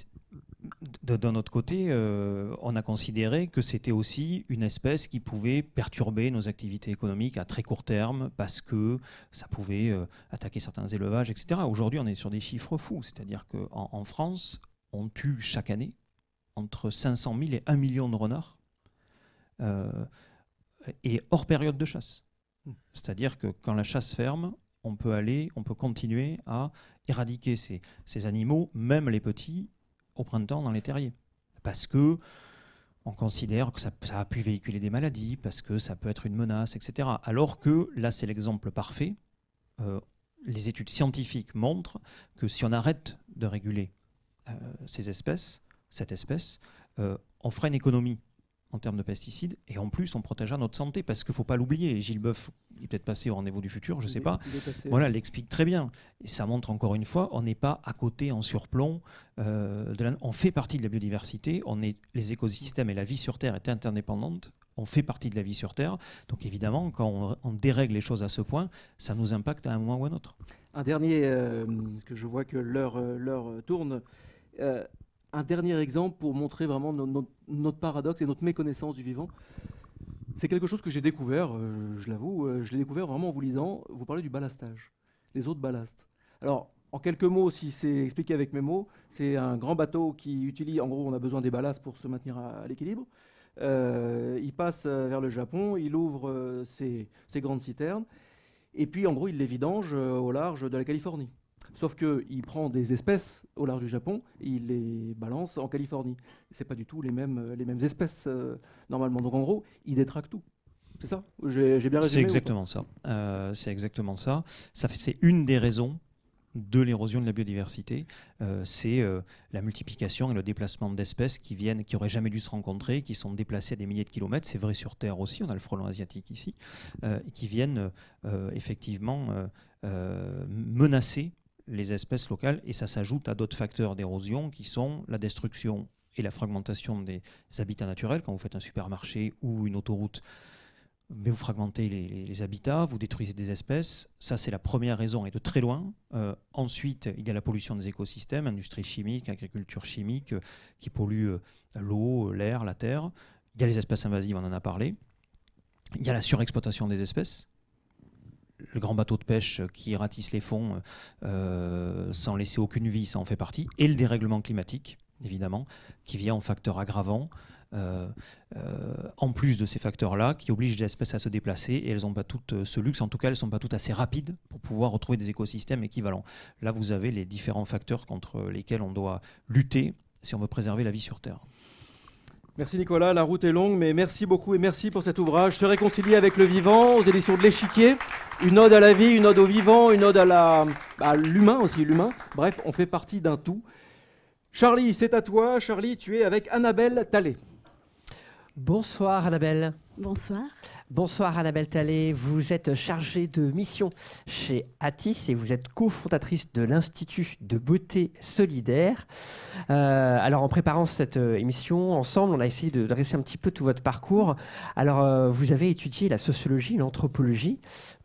d'un autre côté, euh, on a considéré que c'était aussi une espèce qui pouvait perturber nos activités économiques à très court terme parce que ça pouvait euh, attaquer certains élevages, etc. Aujourd'hui, on est sur des chiffres fous. C'est-à-dire qu'en en France, on tue chaque année entre 500 000 et 1 million de renards et hors période de chasse. Hmm. C'est-à-dire que quand la chasse ferme, on peut aller, on peut continuer à éradiquer ces, ces animaux, même les petits, au printemps dans les terriers. Parce que on considère que ça, a pu véhiculer des maladies, parce que ça peut être une menace, etc. Alors que là, c'est l'exemple parfait. Euh, les études scientifiques montrent que si on arrête de réguler euh, ces espèces, cette espèce, euh, on fera une économie en termes de pesticides et en plus on protégera notre santé parce qu'il ne faut pas l'oublier. Gilles Boeuf est peut-être passé au rendez-vous du futur, je ne sais pas. voilà, l'explique très bien. Et ça montre encore une fois, on n'est pas à côté en surplomb. Euh, de on fait partie de la biodiversité. On est, les écosystèmes et la vie sur Terre est interdépendante. On fait partie de la vie sur Terre. Donc évidemment, quand on, dérègle les choses à ce point, ça nous impacte à un moment ou à un autre. Un dernier, euh, parce que je vois que l'heure euh, tourne un dernier exemple pour montrer vraiment notre paradoxe et notre méconnaissance du vivant. C'est quelque chose que j'ai découvert, euh, je l'avoue, euh, je l'ai découvert vraiment en vous lisant. Vous parlez du ballastage, les eaux de ballast. Alors, en quelques mots, si c'est expliqué avec mes mots, c'est un grand bateau qui utilise, en gros, on a besoin des ballasts pour se maintenir à, l'équilibre. Euh, il passe vers le Japon, il ouvre ses, ses, grandes citernes, et puis en gros, il les vidange au large de la Californie. Sauf qu'il prend des espèces au large du Japon et il les balance en Californie. Ce pas du tout les mêmes, les mêmes espèces euh, normalement. Donc en gros, il détraque tout. C'est ça? J'ai bien résumé C'est exactement ça. Euh, c'est exactement ça. ça c'est une des raisons de l'érosion de la biodiversité, euh, c'est la multiplication et le déplacement d'espèces qui viennent, qui auraient jamais dû se rencontrer, qui sont déplacées à des milliers de kilomètres. C'est vrai sur Terre aussi, on a le frelon asiatique ici, qui viennent effectivement menacer les espèces locales et ça s'ajoute à d'autres facteurs d'érosion qui sont la destruction et la fragmentation des habitats naturels. Quand vous faites un supermarché ou une autoroute, mais vous fragmentez les, habitats, vous détruisez des espèces. Ça, c'est la première raison et de très loin. Euh, ensuite, il y a la pollution des écosystèmes, industrie chimique, agriculture chimique, euh, qui pollue euh, l'eau, l'air, la terre. Il y a les espèces invasives, on en a parlé. Il y a la surexploitation des espèces le grand bateau de pêche qui ratisse les fonds euh, sans laisser aucune vie, ça en fait partie, et le dérèglement climatique, évidemment, qui vient en facteur aggravant. Euh, euh, en plus de ces facteurs-là, qui obligent les espèces à se déplacer, et elles n'ont pas toutes ce luxe, en tout cas elles ne sont pas toutes assez rapides pour pouvoir retrouver des écosystèmes équivalents. Là, vous avez les différents facteurs contre lesquels on doit lutter si on veut préserver la vie sur Terre. Merci Nicolas, la route est longue, mais merci beaucoup et merci pour cet ouvrage. Se réconcilier avec le vivant aux éditions de l'échiquier. Une ode à la vie, une ode au vivant, une ode à l'humain aussi, l'humain. Bref, on fait partie d'un tout. Charlie, c'est à toi. Charlie, tu es avec Annabelle Tallet. Bonsoir Annabelle. Bonsoir. Bonsoir Annabelle Tallet, vous êtes chargée de mission chez Atis et vous êtes cofondatrice de l'Institut de beauté solidaire. Euh, alors en préparant cette euh, émission, ensemble, on a essayé de dresser un petit peu tout votre parcours. Alors euh, vous avez étudié la sociologie, l'anthropologie,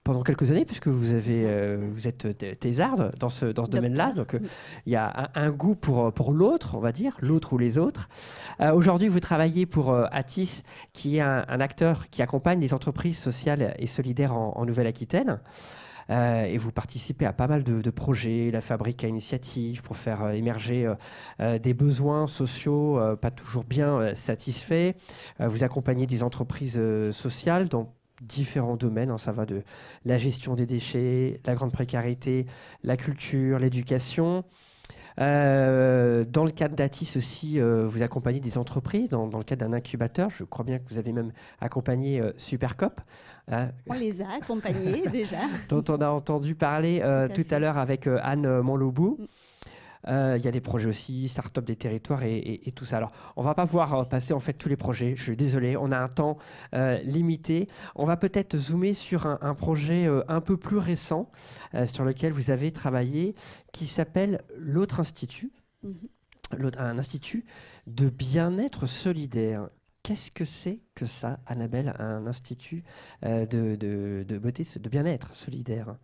pendant quelques années, puisque vous, avez, euh, vous êtes thésarde dans ce, dans ce domaine-là. Donc, euh, il y a un, goût pour, pour l'autre, on va dire, l'autre ou les autres. Euh, aujourd'hui, vous travaillez pour Atis, qui est un, acteur qui accompagne les entreprises sociales et solidaires en, Nouvelle-Aquitaine. et vous participez à pas mal de, projets, la fabrique à initiative pour faire émerger des besoins sociaux pas toujours bien satisfaits. vous accompagnez des entreprises sociales dans différents domaines. Hein. ça va de la gestion des déchets, la grande précarité, la culture, l'éducation. Euh, dans le cadre d'Atis aussi, euh, vous accompagnez des entreprises dans, le cadre d'un incubateur. Je crois bien que vous avez même accompagné euh, Supercop. Hein. On les a accompagnés déjà. dont on a entendu parler tout, à, l'heure avec Anne Monlobou. Mm. Euh, il y a des projets aussi, start-up des territoires et, tout ça. Alors, on va pas pouvoir euh, passer en fait tous les projets. Je suis désolé, on a un temps euh, limité. On va peut-être zoomer sur un, projet un peu plus récent sur lequel vous avez travaillé, qui s'appelle l'autre institut, mm-hmm. un institut de bien-être solidaire. Qu'est-ce que c'est que ça, Annabelle, un institut de, de, de beauté, de bien-être solidaire?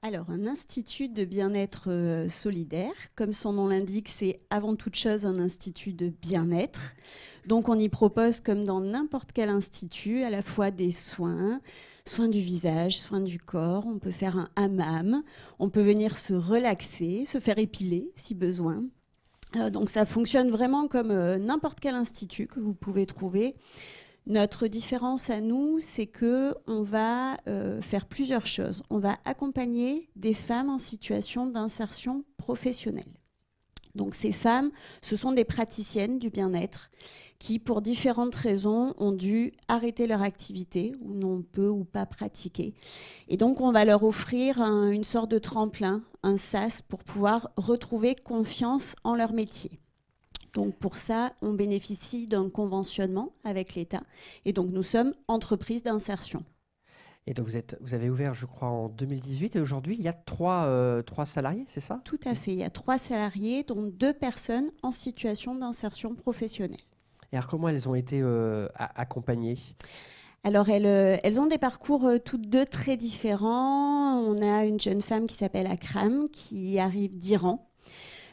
Alors, un institut de bien-être euh, solidaire, comme son nom l'indique, c'est avant toute chose un institut de bien-être. Donc, on y propose, comme dans n'importe quel institut, à la fois des soins, soins du visage, soins du corps. On peut faire un hammam, on peut venir se relaxer, se faire épiler si besoin. Euh, donc, ça fonctionne vraiment comme euh, n'importe quel institut que vous pouvez trouver. Notre différence à nous, c'est que on va euh, faire plusieurs choses. On va accompagner des femmes en situation d'insertion professionnelle. Donc ces femmes, ce sont des praticiennes du bien-être qui, pour différentes raisons, ont dû arrêter leur activité ou n'ont peu ou pas pratiqué. Et donc on va leur offrir une sorte de tremplin, un SAS, pour pouvoir retrouver confiance en leur métier. Donc pour ça, on bénéficie d'un conventionnement avec l'État. Et donc nous sommes entreprise d'insertion. Et donc vous, êtes, vous avez ouvert, je crois, en 2018 et aujourd'hui, il y a trois, euh, trois salariés, c'est ça? Tout à fait. Il y a trois salariés, dont deux personnes en situation d'insertion professionnelle. Et alors comment elles ont été euh, accompagnées? Alors, elles, euh, elles, ont des parcours toutes deux très différents. On a une jeune femme qui s'appelle Akram, qui arrive d'Iran,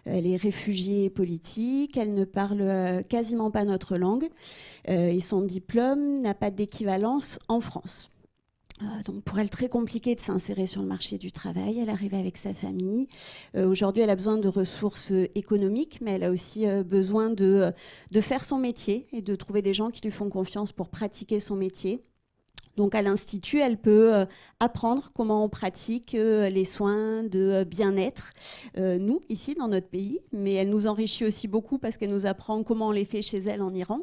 elle est réfugiée politique, elle ne parle euh, quasiment pas notre langue euh, et son diplôme n'a pas d'équivalence en France. Euh, donc pour elle, très compliqué de s'insérer sur le marché du travail. Elle arrive avec sa famille. Aujourd'hui, elle a besoin de ressources économiques, mais elle a aussi besoin de, de faire son métier et de trouver des gens qui lui font confiance pour pratiquer son métier. Donc à l'Institut, elle peut euh, apprendre comment on pratique euh, les soins de euh, bien-être, nous, ici, dans notre pays, mais elle nous enrichit aussi beaucoup parce qu'elle nous apprend comment on les fait chez elle en Iran.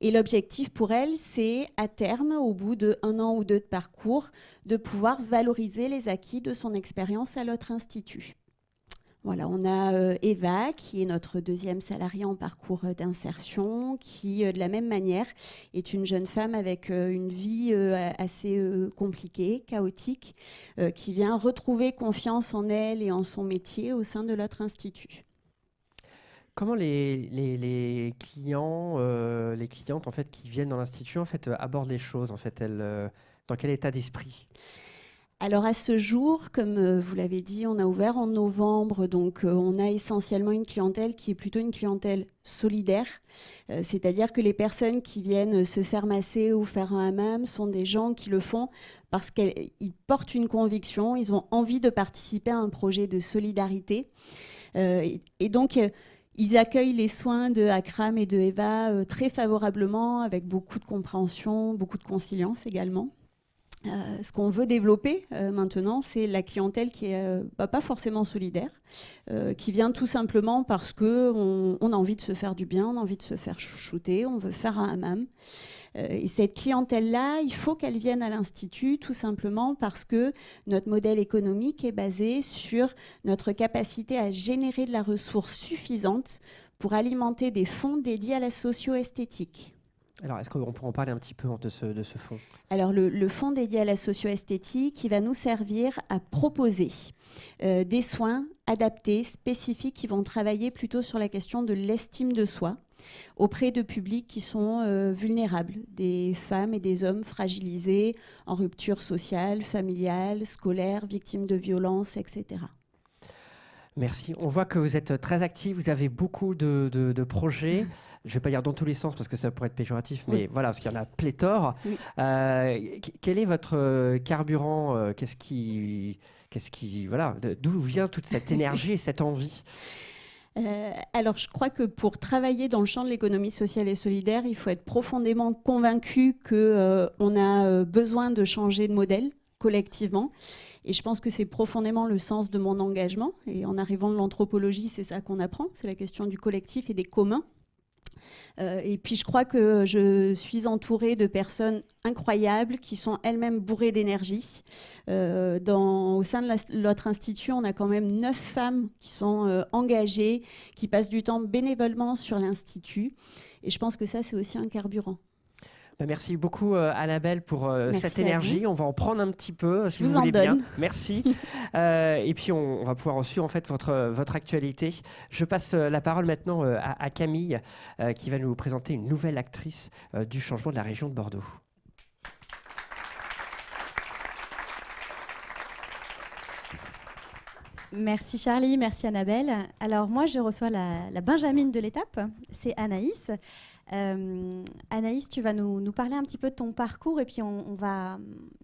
Et l'objectif pour elle, c'est à terme, au bout d'un an ou deux de parcours, de pouvoir valoriser les acquis de son expérience à l'autre institut. Voilà, on a euh, Eva, qui est notre deuxième salariée en parcours euh, d'insertion, qui, euh, de la même manière, est une jeune femme avec une vie assez compliquée, chaotique, qui vient retrouver confiance en elle et en son métier au sein de l'autre institut. Comment les, les, clients, les clientes en fait qui viennent dans l'institut en fait abordent les choses en fait elles, dans quel état d'esprit? Alors à ce jour, comme euh, vous l'avez dit, on a ouvert en novembre, donc euh, on a essentiellement une clientèle qui est plutôt une clientèle solidaire, euh, c'est-à-dire que les personnes qui viennent se faire masser ou faire un hammam sont des gens qui le font parce qu'ils portent une conviction, ils ont envie de participer à un projet de solidarité. et donc, ils accueillent les soins de Akram et de Eva très favorablement, avec beaucoup de compréhension, beaucoup de conciliance également. Euh, ce qu'on veut développer euh, maintenant, c'est la clientèle qui est euh, bah, pas forcément solidaire, qui vient tout simplement parce que on, a envie de se faire du bien, on a envie de se faire chouchouter, on veut faire un hammam. et cette clientèle-là, il faut qu'elle vienne à l'institut tout simplement parce que notre modèle économique est basé sur notre capacité à générer de la ressource suffisante pour alimenter des fonds dédiés à la socio-esthétique. Alors, est-ce qu'on peut en parler un petit peu de ce, de ce fonds Alors, le, fonds dédié à la socio-esthétique, qui va nous servir à proposer euh, des soins adaptés, spécifiques, qui vont travailler plutôt sur la question de l'estime de soi auprès de publics qui sont euh, vulnérables, des femmes et des hommes fragilisés, en rupture sociale, familiale, scolaire, victimes de violences, etc. Merci. On voit que vous êtes très actif, vous avez beaucoup de, de projets. je ne vais pas dire dans tous les sens parce que ça pourrait être péjoratif, mais voilà, parce qu'il y en a pléthore. Euh, quel est votre euh, carburant euh, Qu'est-ce qui, qu'est-ce qui, voilà, d'où vient toute cette énergie et cette envie? Alors, je crois que pour travailler dans le champ de l'économie sociale et solidaire, il faut être profondément convaincu qu'on on a besoin de changer de modèle collectivement. Et je pense que c'est profondément le sens de mon engagement. Et en arrivant de l'anthropologie, c'est ça qu'on apprend, c'est la question du collectif et des communs. Euh, et puis je crois que je suis entourée de personnes incroyables qui sont elles-mêmes bourrées d'énergie. Euh, au sein de notre institut, on a quand même neuf femmes qui sont euh, engagées, qui passent du temps bénévolement sur l'institut. Et je pense que ça, c'est aussi un carburant. Bah, merci beaucoup euh, Annabelle pour euh, cette énergie. On va en prendre un petit peu, si vous, voulez bien. Merci. Euh, et puis on, va pouvoir suivre en fait votre, votre actualité. Je passe la parole maintenant à, Camille qui va nous présenter une nouvelle actrice du changement de la région de Bordeaux. Merci Charlie, merci Annabelle. Alors moi je reçois la, la Benjamine de l'étape, c'est Anaïs. Euh, Anaïs, tu vas nous, parler un petit peu de ton parcours et puis on, va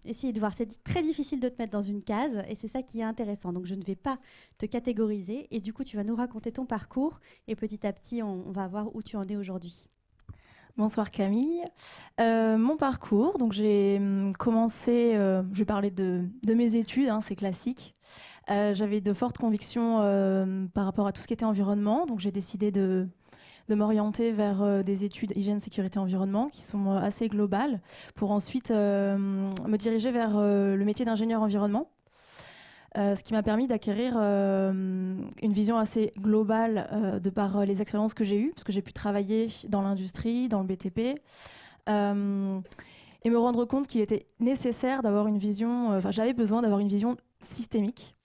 essayer de voir. C'est très difficile de te mettre dans une case et c'est ça qui est intéressant. Donc je ne vais pas te catégoriser et du coup tu vas nous raconter ton parcours et petit à petit on, va voir où tu en es aujourd'hui. Bonsoir Camille. Euh, mon parcours, donc j'ai hum, commencé, euh, je vais parler de, mes études, hein, c'est classique. Euh, J'avais de fortes convictions euh, par rapport à tout ce qui était environnement, donc j'ai décidé de, de m'orienter vers euh, des études hygiène, sécurité, environnement qui sont euh, assez globales, pour ensuite euh, me diriger vers le métier d'ingénieur environnement. Ce qui m'a permis d'acquérir une vision assez globale de par les expériences que j'ai eues, parce que j'ai pu travailler dans l'industrie, dans le BTP, et me rendre compte qu'il était nécessaire d'avoir une vision, enfin j'avais besoin d'avoir une vision systémique.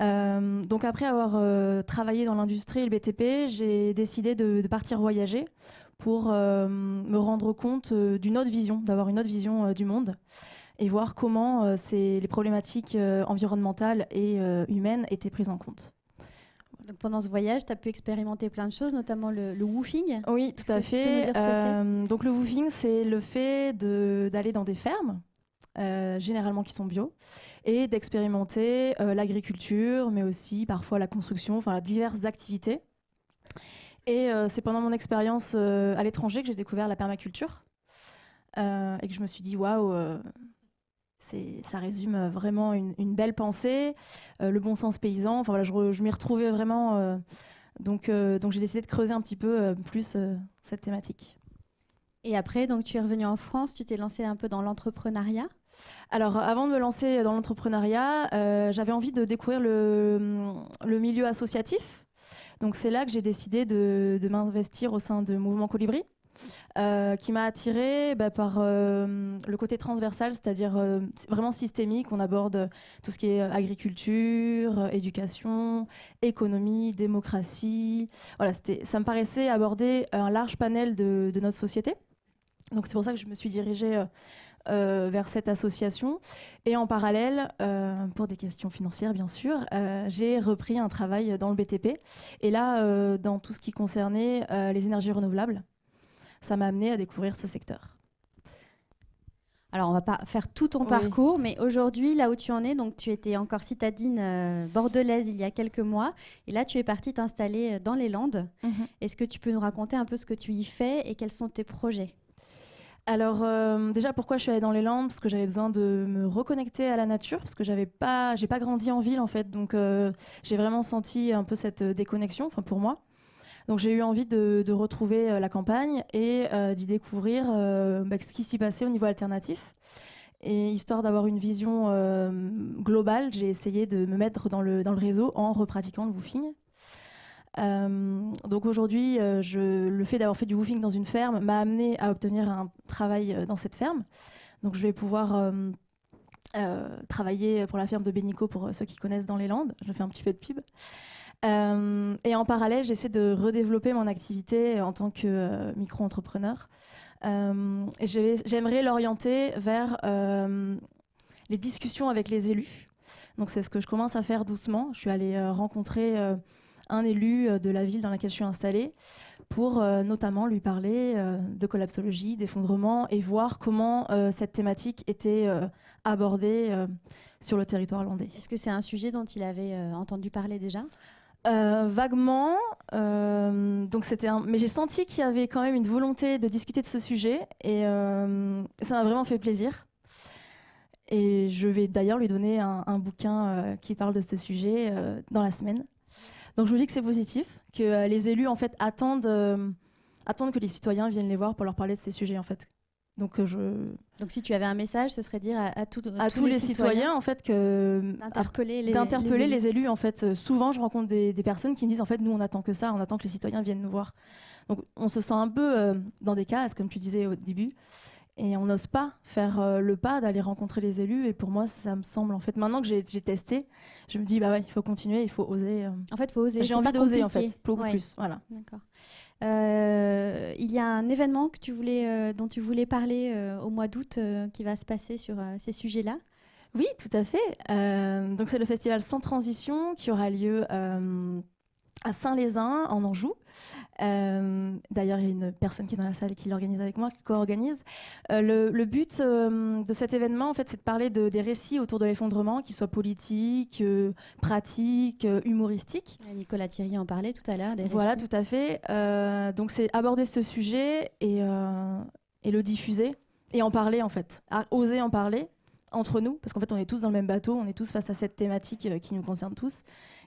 Euh, donc après avoir euh, travaillé dans l'industrie et le BTP, j'ai décidé de, de partir voyager pour euh, me rendre compte d'une autre vision, d'avoir une autre vision du monde et voir comment les problématiques environnementales et humaines étaient prises en compte. Donc pendant ce voyage, tu as pu expérimenter plein de choses, notamment le, le woofing. Oui, tout à fait. donc le woofing, c'est le fait de- d'aller dans des fermes, généralement qui sont bio, et d'expérimenter euh, l'agriculture, mais aussi parfois la construction, enfin diverses activités. Et euh, c'est pendant mon expérience euh, à l'étranger que j'ai découvert la permaculture et que je me suis dit waouh. ça résume vraiment une, belle pensée, le bon sens paysan. Enfin voilà, je, m'y retrouvais vraiment. donc, donc j'ai décidé de creuser un petit peu plus cette thématique. Et après, donc tu es revenu en France, tu t'es lancé un peu dans l'entrepreneuriat? Alors, avant de me lancer dans l'entrepreneuriat, euh, j'avais envie de découvrir le, milieu associatif. Donc, c'est là que j'ai décidé de, m'investir au sein de Mouvement Colibri, euh, qui m'a attirée bah, par euh, le côté transversal, c'est-à-dire c'est vraiment systémique. On aborde tout ce qui est agriculture, éducation, économie, démocratie. Voilà, ça me paraissait aborder un large panel de, de notre société. Donc, c'est pour ça que je me suis dirigée. Euh, vers cette association. Et en parallèle, euh, pour des questions financières bien sûr, euh, j'ai repris un travail dans le BTP. Et là, dans tout ce qui concernait les énergies renouvelables, ça m'a amené à découvrir ce secteur. Alors, on va pas faire tout ton Oui. parcours, mais aujourd'hui, là où tu en es, donc tu étais encore citadine euh, bordelaise il y a quelques mois, et là, tu es partie t'installer dans les Landes. Est-ce que tu peux nous raconter un peu ce que tu y fais et quels sont tes projets? Alors euh, déjà pourquoi je suis allée dans les Landes? Parce que j'avais besoin de me reconnecter à la nature parce que j'avais pas j'ai pas grandi en ville en fait. Donc euh, j'ai vraiment senti un peu cette euh, déconnexion enfin pour moi. Donc j'ai eu envie de, retrouver la campagne et d'y découvrir bah, ce qui s'y passait au niveau alternatif. Et histoire d'avoir une vision globale j'ai essayé de me mettre dans le, dans le réseau en repratiquant le woofing donc aujourd'hui, euh, le fait d'avoir fait du woofing dans une ferme m'a amené à obtenir un travail euh, dans cette ferme. Donc je vais pouvoir euh, euh, travailler pour la ferme de Bénico pour euh, ceux qui connaissent dans les Landes. Je fais un petit peu de pub. Euh, et en parallèle, j'essaie de redévelopper mon activité en tant que euh, micro-entrepreneur. Euh, j'aimerais l'orienter vers euh, les discussions avec les élus. Donc c'est ce que je commence à faire doucement. Je suis allée euh, rencontrer euh, un élu euh, de la ville dans laquelle je suis installée pour euh, notamment lui parler euh, de collapsologie, d'effondrement et voir comment euh, cette thématique était abordée sur le territoire landais. Est-ce que c'est un sujet dont il avait entendu parler déjà? Vaguement, donc c'était un... mais j'ai senti qu'il y avait quand même une volonté de discuter de ce sujet et ça m'a vraiment fait plaisir. Et je vais d'ailleurs lui donner un, un bouquin qui parle de ce sujet dans la semaine. Donc je me dis que c'est positif, que euh, les élus en fait attendent, euh, attendent que les citoyens viennent les voir pour leur parler de ces sujets en fait. Donc euh, je Donc si tu avais un message, ce serait dire à, à tout- à tous, les citoyens, en fait que d'interpeller les, d'interpeller les les élus. En fait, souvent, je rencontre des, des personnes qui me disent en fait, nous, on attend que ça, on attend que les citoyens viennent nous voir. Donc, on se sent un peu euh, dans des cases, comme tu disais au début, et on n'ose pas faire euh, le pas d'aller rencontrer les élus. Et pour moi, ça me semble en fait, maintenant que j'ai testé, je me dis bah ouais, il faut continuer, il faut oser. euh. En fait, il faut oser. J'ai envie d'oser en fait, beaucoup Ouais. plus. Voilà. D'accord. Euh, il y a un événement que tu voulais, euh, dont tu voulais parler euh, au mois d'août qui va se passer sur ces sujets-là? Oui, tout à fait. Donc c'est le festival Sans Transition qui aura lieu à Saint-Lézin, en Anjou. Euh, d'ailleurs, il y a une personne qui est dans la salle qui l'organise avec moi, qui co-organise. Euh, le, but euh, de cet événement, en fait, c'est de parler de, des récits autour de l'effondrement, qu'ils soient politiques, pratiques, humoristiques. Nicolas Thierry en parlait tout à l'heure. Voilà, tout à fait. donc, c'est aborder ce sujet et, et, le diffuser et en parler, en fait. oser en parler entre nous, parce qu'en fait, on est tous dans le même bateau, on est tous face à cette thématique qui nous concerne tous.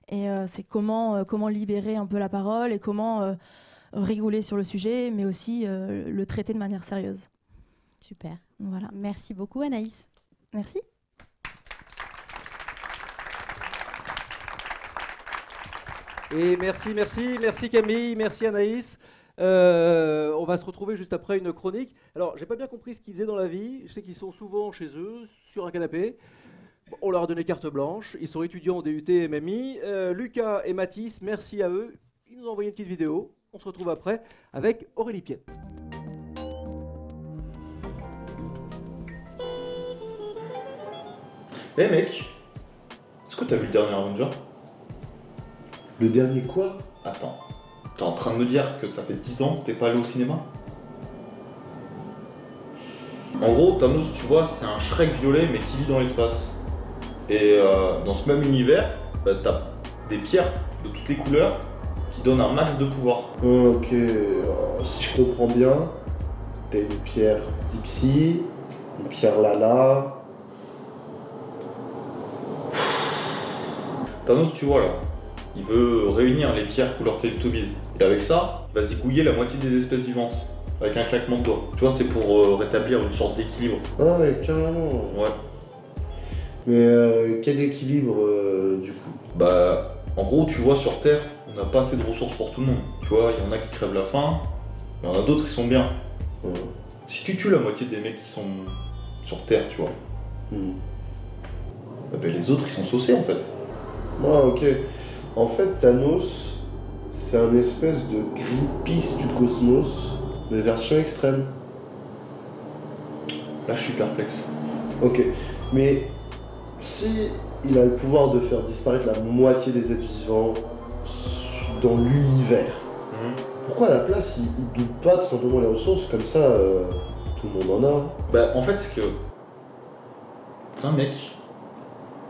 Et euh, c'est comment, euh, comment libérer un peu la parole et comment euh, rigoler sur le sujet, mais aussi le traiter de manière sérieuse. Super. Voilà. Merci beaucoup, Anaïs. Merci. Et merci, merci, merci Camille, merci Anaïs. on va se retrouver juste après une chronique. Alors, j'ai pas bien compris ce qu'ils faisaient dans la vie. Je sais qu'ils sont souvent chez eux, sur un canapé. On leur a donné carte blanche. Ils sont étudiants en DUT et MMI. Euh, Lucas et Mathis, merci à eux. Ils nous ont envoyé une petite vidéo. On se retrouve après avec Aurélie Piette. Eh hey mec, est-ce que t'as vu le dernier Avenger? Le dernier quoi? Attends, t'es en train de me dire que ça fait 10 ans que t'es pas allé au cinéma? En gros, Thanos, tu vois, c'est un Shrek violet mais qui vit dans l'espace. Et euh, dans ce même univers, bah, t'as des pierres de toutes les couleurs qui donnent un max de pouvoir. Ok, si je comprends bien, t'as une pierre Dipsy, une pierre Lala. Thanos, tu vois là, il veut réunir les pierres couleur Teletubbies. Et avec ça, il va zigouiller la moitié des espèces vivantes. Avec un claquement de doigts. Tu vois, c'est pour euh, rétablir une sorte d'équilibre. Ah ouais, carrément. Ouais. Mais euh, quel équilibre euh, du coup? Bah, en gros, tu vois, sur Terre, on n'a pas assez de ressources pour tout le monde. Tu vois, il y en a qui crèvent la faim, il y en a d'autres qui sont bien. Si tu tues la moitié des mecs qui sont sur Terre, tu vois, hmm. bah, bah, les autres ils sont saucés en fait. Ah, ok. En fait, Thanos, c'est un espèce de Greenpeace du cosmos, mais version extrême. Là, je suis perplexe. Ok. Mais si il a le pouvoir de faire disparaître la moitié des êtres vivants dans l'univers, mhm. pourquoi à la place il, ne doute pas tout simplement les ressources comme ça euh, tout le monde en a Bah en fait c'est que un mec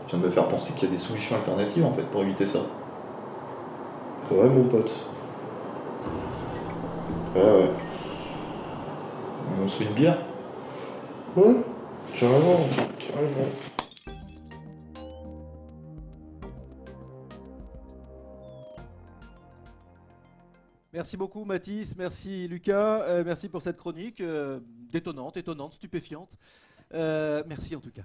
tu viens de me faire penser qu'il y a des solutions alternatives en fait pour éviter ça. Ouais mon pote. Ouais ouais. On se fait une bière? Ouais, carrément, carrément. Merci beaucoup Mathis, merci Lucas, euh, merci pour cette chronique euh, détonnante, étonnante, stupéfiante. Euh, merci en tout cas.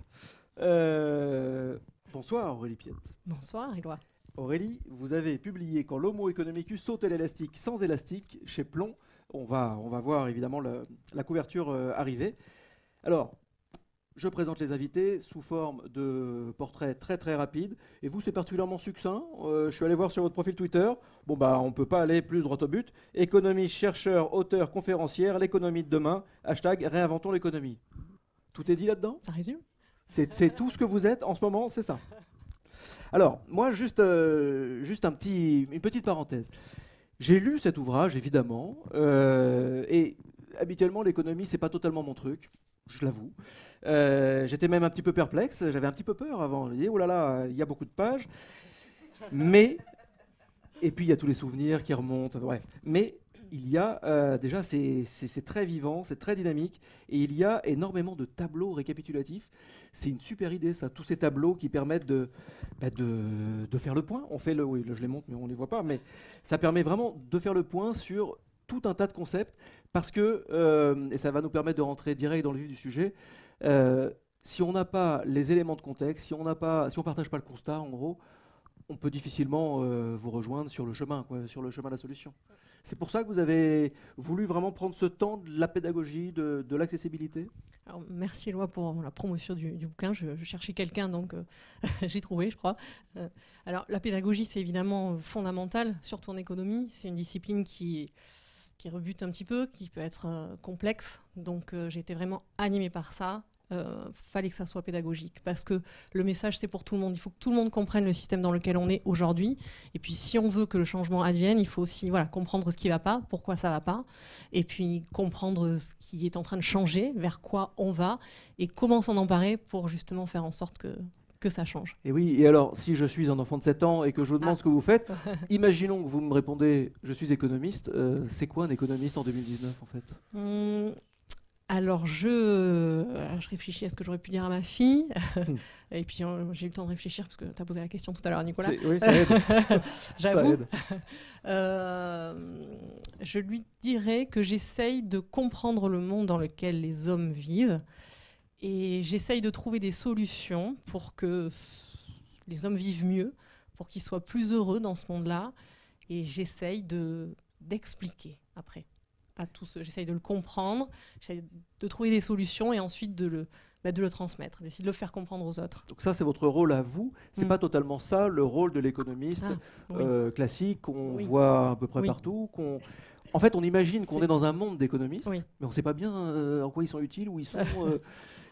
bonsoir Aurélie Piette. Bonsoir Éloi. Aurélie, vous avez publié Quand l'homo economicus saute l'élastique sans élastique chez Plomb. On va, on va voir évidemment la couverture arriver. Alors, je présente les invités sous forme de portraits très très rapides. Et vous, c'est particulièrement succinct. Euh, je suis allé voir sur votre profil Twitter. Bon, bah, on ne peut pas aller plus droit au but. Économiste, chercheur, auteur, conférencière, l'économie de demain. Hashtag réinventons l'économie. Tout est dit là-dedans? Ça résume? C'est tout ce que vous êtes en ce moment, c'est ça? Alors, moi, juste, euh, juste un petit, une petite parenthèse. J'ai lu cet ouvrage, évidemment, euh, et habituellement, l'économie, c'est pas totalement mon truc, je l'avoue. Euh, j'étais même un petit peu perplexe, j'avais un petit peu peur avant. Je disais, oh là là, il y a beaucoup de pages. Mais, et puis il y a tous les souvenirs qui remontent, bref. Mais il y a euh, déjà, c'est très vivant, c'est très dynamique, et il y a énormément de tableaux récapitulatifs. C'est une super idée, ça, tous ces tableaux qui permettent de, bah, de, de, faire le point. On fait le, oui, je les montre, mais on ne les voit pas, mais ça permet vraiment de faire le point sur tout un tas de concepts, parce que, euh, et ça va nous permettre de rentrer direct dans le vif du sujet, euh, si on n'a pas les éléments de contexte, si on n'a si on partage pas le constat, en gros, on peut difficilement euh, vous rejoindre sur le chemin, quoi, sur le chemin de la solution. C'est pour ça que vous avez voulu vraiment prendre ce temps de la pédagogie, de, l'accessibilité Merci Eloi pour la promotion du, bouquin. Je, cherchais quelqu'un, donc j'ai trouvé, je crois. alors la pédagogie, c'est évidemment fondamental, surtout en économie. C'est une discipline qui qui rebute un petit peu, qui peut être complexe. Donc j'ai été vraiment animée par ça. euh, fallait que ça soit pédagogique parce que le message c'est pour tout le monde. Il faut que tout le monde comprenne le système dans lequel on est aujourd'hui. Et puis si on veut que le changement advienne, il faut aussi voilà comprendre ce qui va pas, pourquoi ça va pas, et puis comprendre ce qui est en train de changer, vers quoi on va et comment s'en emparer pour justement faire en sorte que que ça change. Et oui, et alors, si je suis un enfant de 7 ans et que je vous demande Ah. ce que vous faites, imaginons que vous me répondez je suis économiste. euh, c'est quoi un économiste en 2019 en fait? Hum, alors, je, euh, je réfléchis à ce que j'aurais pu dire à ma fille. Et puis, euh, j'ai eu le temps de réfléchir parce que tu as posé la question tout à l'heure, Nicolas. Oui, ça aide. J'avoue. Ça aide. Je lui dirais que j'essaye de comprendre le monde dans lequel les hommes vivent et j'essaye de trouver des solutions pour que les hommes vivent mieux, pour qu'ils soient plus heureux dans ce monde-là. Et j'essaye de d'expliquer après à tous. J'essaye de le comprendre, j'essaye de trouver des solutions et ensuite de le, bah, de le transmettre, d'essayer de le faire comprendre aux autres. Donc ça, c'est votre rôle à vous. C'est Mm. pas totalement ça le rôle de l'économiste Ah, oui. euh, classique qu'on Oui. voit à peu près Oui. partout. qu'on- En fait, on imagine qu'on est dans un monde d'économistes, Oui. mais on ne sait pas bien euh, en quoi ils sont utiles, où ils sont. euh,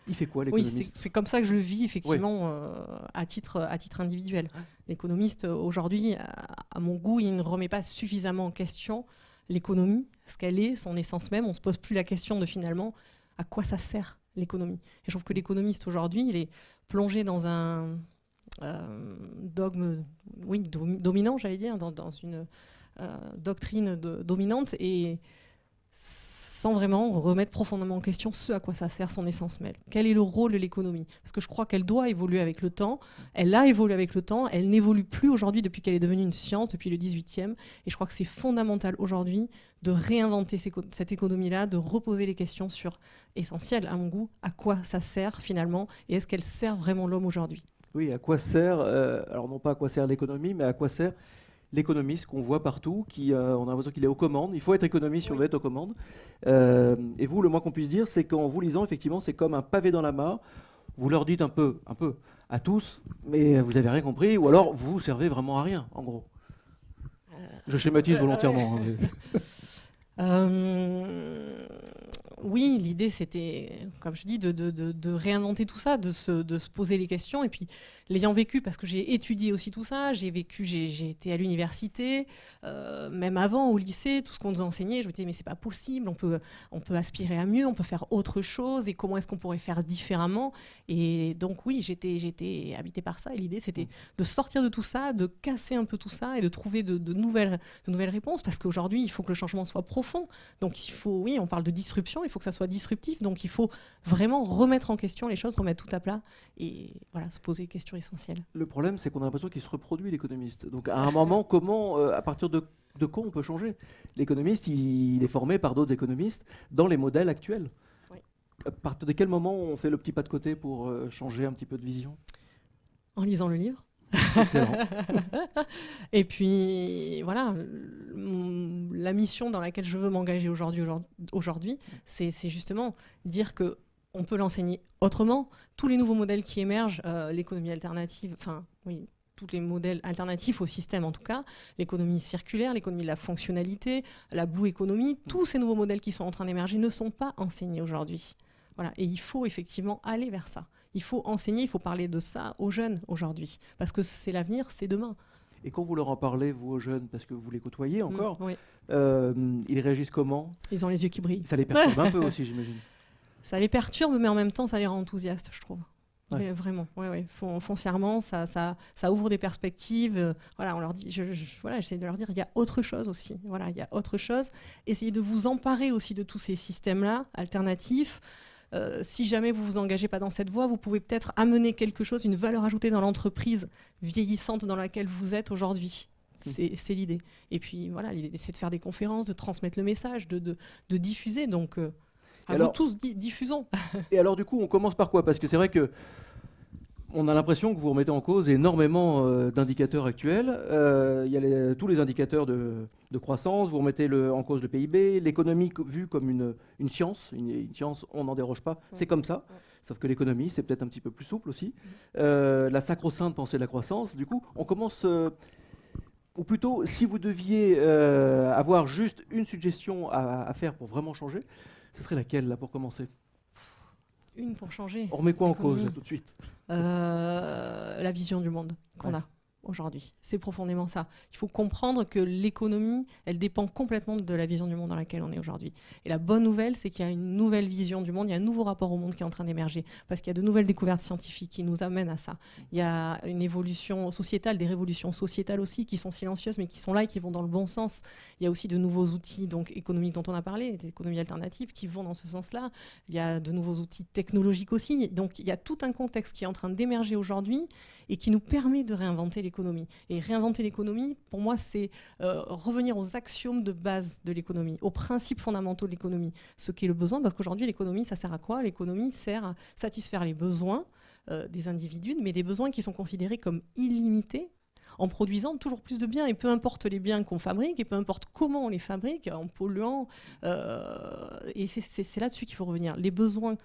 il fait quoi Oui, l'économiste c'est c'est comme ça que je le vis effectivement euh, à, titre, à titre individuel. L'économiste, euh, aujourd'hui, à, mon goût, il ne remet pas suffisamment en question l'économie, ce qu'elle est, son essence même. On ne se pose plus la question de finalement à quoi ça sert l'économie. Et je trouve que l'économiste aujourd'hui, il est plongé dans un euh, dogme oui, domi- dominant, j'allais dire, dans, dans une euh, doctrine de- dominante et sans vraiment remettre profondément en question ce à quoi ça sert son essence même. Quel est le rôle de l'économie? Parce que je crois qu'elle doit évoluer avec le temps. Elle a évolué avec le temps. Elle n'évolue plus aujourd'hui depuis qu'elle est devenue une science, depuis le 18e. Et je crois que c'est fondamental aujourd'hui de réinventer cette économie-là, de reposer les questions sur, essentielles à mon goût, à quoi ça sert finalement et est-ce qu'elle sert vraiment l'homme aujourd'hui? Oui, à quoi sert, euh, alors non pas à quoi sert l'économie, mais à quoi sert l'économiste qu'on voit partout, qui, euh, on a l'impression qu'il est aux commandes. Il faut être économiste si on veut être aux commandes. Euh, et vous, le moins qu'on puisse dire, c'est qu'en vous lisant, effectivement, c'est comme un pavé dans la mare. Vous leur dites un peu, un peu à tous, mais vous avez rien compris, ou alors vous servez vraiment à rien, en gros. Je schématise volontairement. hein, mais- Euh, oui, l'idée c'était, comme je dis, de, réinventer tout ça, de se, poser les questions. Et puis, l'ayant vécu, parce que j'ai étudié aussi tout ça, j'ai vécu, j'ai été à l'université, euh, même avant au lycée, tout ce qu'on nous enseignait, je me disais, mais c'est pas possible, on peut, aspirer à mieux, on peut faire autre chose, et comment est-ce qu'on pourrait faire différemment? Et donc, oui, j'étais habitée par ça, et l'idée c'était de sortir de tout ça, de casser un peu tout ça, et de trouver de, de nouvelles, de nouvelles réponses, parce qu'aujourd'hui, il faut que le changement soit profond. Donc, il faut, oui, on parle de disruption, il faut que ça soit disruptif, donc il faut vraiment remettre en question les choses, remettre tout à plat, et voilà, se poser des questions essentielles. Le problème, c'est qu'on a l'impression qu'il se reproduit, l'économiste. Donc, à un moment, comment, euh, à partir de, de quoi on peut changer? L'économiste, il, il est formé par d'autres économistes dans les modèles actuels. Oui. À partir de quel moment on fait le petit pas de côté pour euh, changer un petit peu de vision? En lisant le livre. Et puis voilà, la mission dans laquelle je veux m'engager aujourd'hui, aujourd'hui- c'est justement dire que on peut l'enseigner autrement. Tous les nouveaux modèles qui émergent, euh, l'économie alternative, enfin oui, tous les modèles alternatifs au système en tout cas, l'économie circulaire, l'économie de la fonctionnalité, la blue economy, tous ces nouveaux modèles qui sont en train d'émerger ne sont pas enseignés aujourd'hui. Voilà, et il faut effectivement aller vers ça. Il faut enseigner, il faut parler de ça aux jeunes aujourd'hui, parce que c'est l'avenir, c'est demain. Et quand vous leur en parlez, vous aux jeunes, parce que vous les côtoyez encore, Mm, oui. euh, ils réagissent comment? Ils ont les yeux qui brillent. Ça les perturbe un peu aussi, j'imagine. Ça les perturbe, mais en même temps, ça les rend enthousiastes, je trouve. Ouais. Vraiment, ouais, ouais. Fon- foncièrement, ça, ça, ça ouvre des perspectives. euh, voilà, on leur dit, je, je- voilà, j'essaie de leur dire, il y a autre chose aussi. Voilà, il y a autre chose. Essayez de vous emparer aussi de tous ces systèmes-là alternatifs. Euh, si jamais vous vous engagez pas dans cette voie, vous pouvez peut-être amener quelque chose, une valeur ajoutée dans l'entreprise vieillissante dans laquelle vous êtes aujourd'hui. C'est c'est l'idée. Et puis voilà, l'idée c'est de faire des conférences, de transmettre le message, de, de, de diffuser. Donc, euh, à vous alors- tous, di- diffusons. Et alors, du coup, on commence par quoi? Parce que c'est vrai que on a l'impression que vous remettez en cause énormément euh, d'indicateurs actuels. Euh, Il y a les- tous les indicateurs de, de croissance, vous remettez le- en cause le PIB, l'économie co- vue comme une, une science. Une, une science, on n'en déroge pas, c'est comme ça. Sauf que l'économie, c'est peut-être un petit peu plus souple aussi. Euh, la sacro-sainte pensée de la croissance, du coup, on commence... ou plutôt, si vous deviez avoir juste une suggestion à, à faire pour vraiment changer, ce serait laquelle, là, pour commencer? Une pour changer. On remet quoi en cause tout de suite? La vision du monde qu'on a aujourd'hui. C'est profondément ça. Il faut comprendre que l'économie, elle dépend complètement de la vision du monde dans laquelle on est aujourd'hui. Et la bonne nouvelle, c'est qu'il y a une nouvelle vision du monde, il y a un nouveau rapport au monde qui est en train d'émerger, parce qu'il y a de nouvelles découvertes scientifiques qui nous amènent à ça. Il y a une évolution sociétale, des révolutions sociétales aussi, qui sont silencieuses, mais qui sont là et qui vont dans le bon sens. Il y a aussi de nouveaux outils donc, économiques dont on a parlé, des économies alternatives qui vont dans ce sens-là. Il y a de nouveaux outils technologiques aussi. Donc il y a tout un contexte qui est en train d'émerger aujourd'hui et qui nous permet de réinventer l'économie. Et réinventer l'économie, pour moi, c'est euh, revenir aux axiomes de base de l'économie, aux principes fondamentaux de l'économie, ce qui est le besoin, parce qu'aujourd'hui, l'économie, ça sert à quoi? L'économie sert à satisfaire les besoins euh, des individus, mais des besoins qui sont considérés comme illimités en produisant toujours plus de biens. Et peu importe les biens qu'on fabrique, et peu importe comment on les fabrique, en polluant. Euh, et c'est là-dessus qu'il faut revenir. Les besoins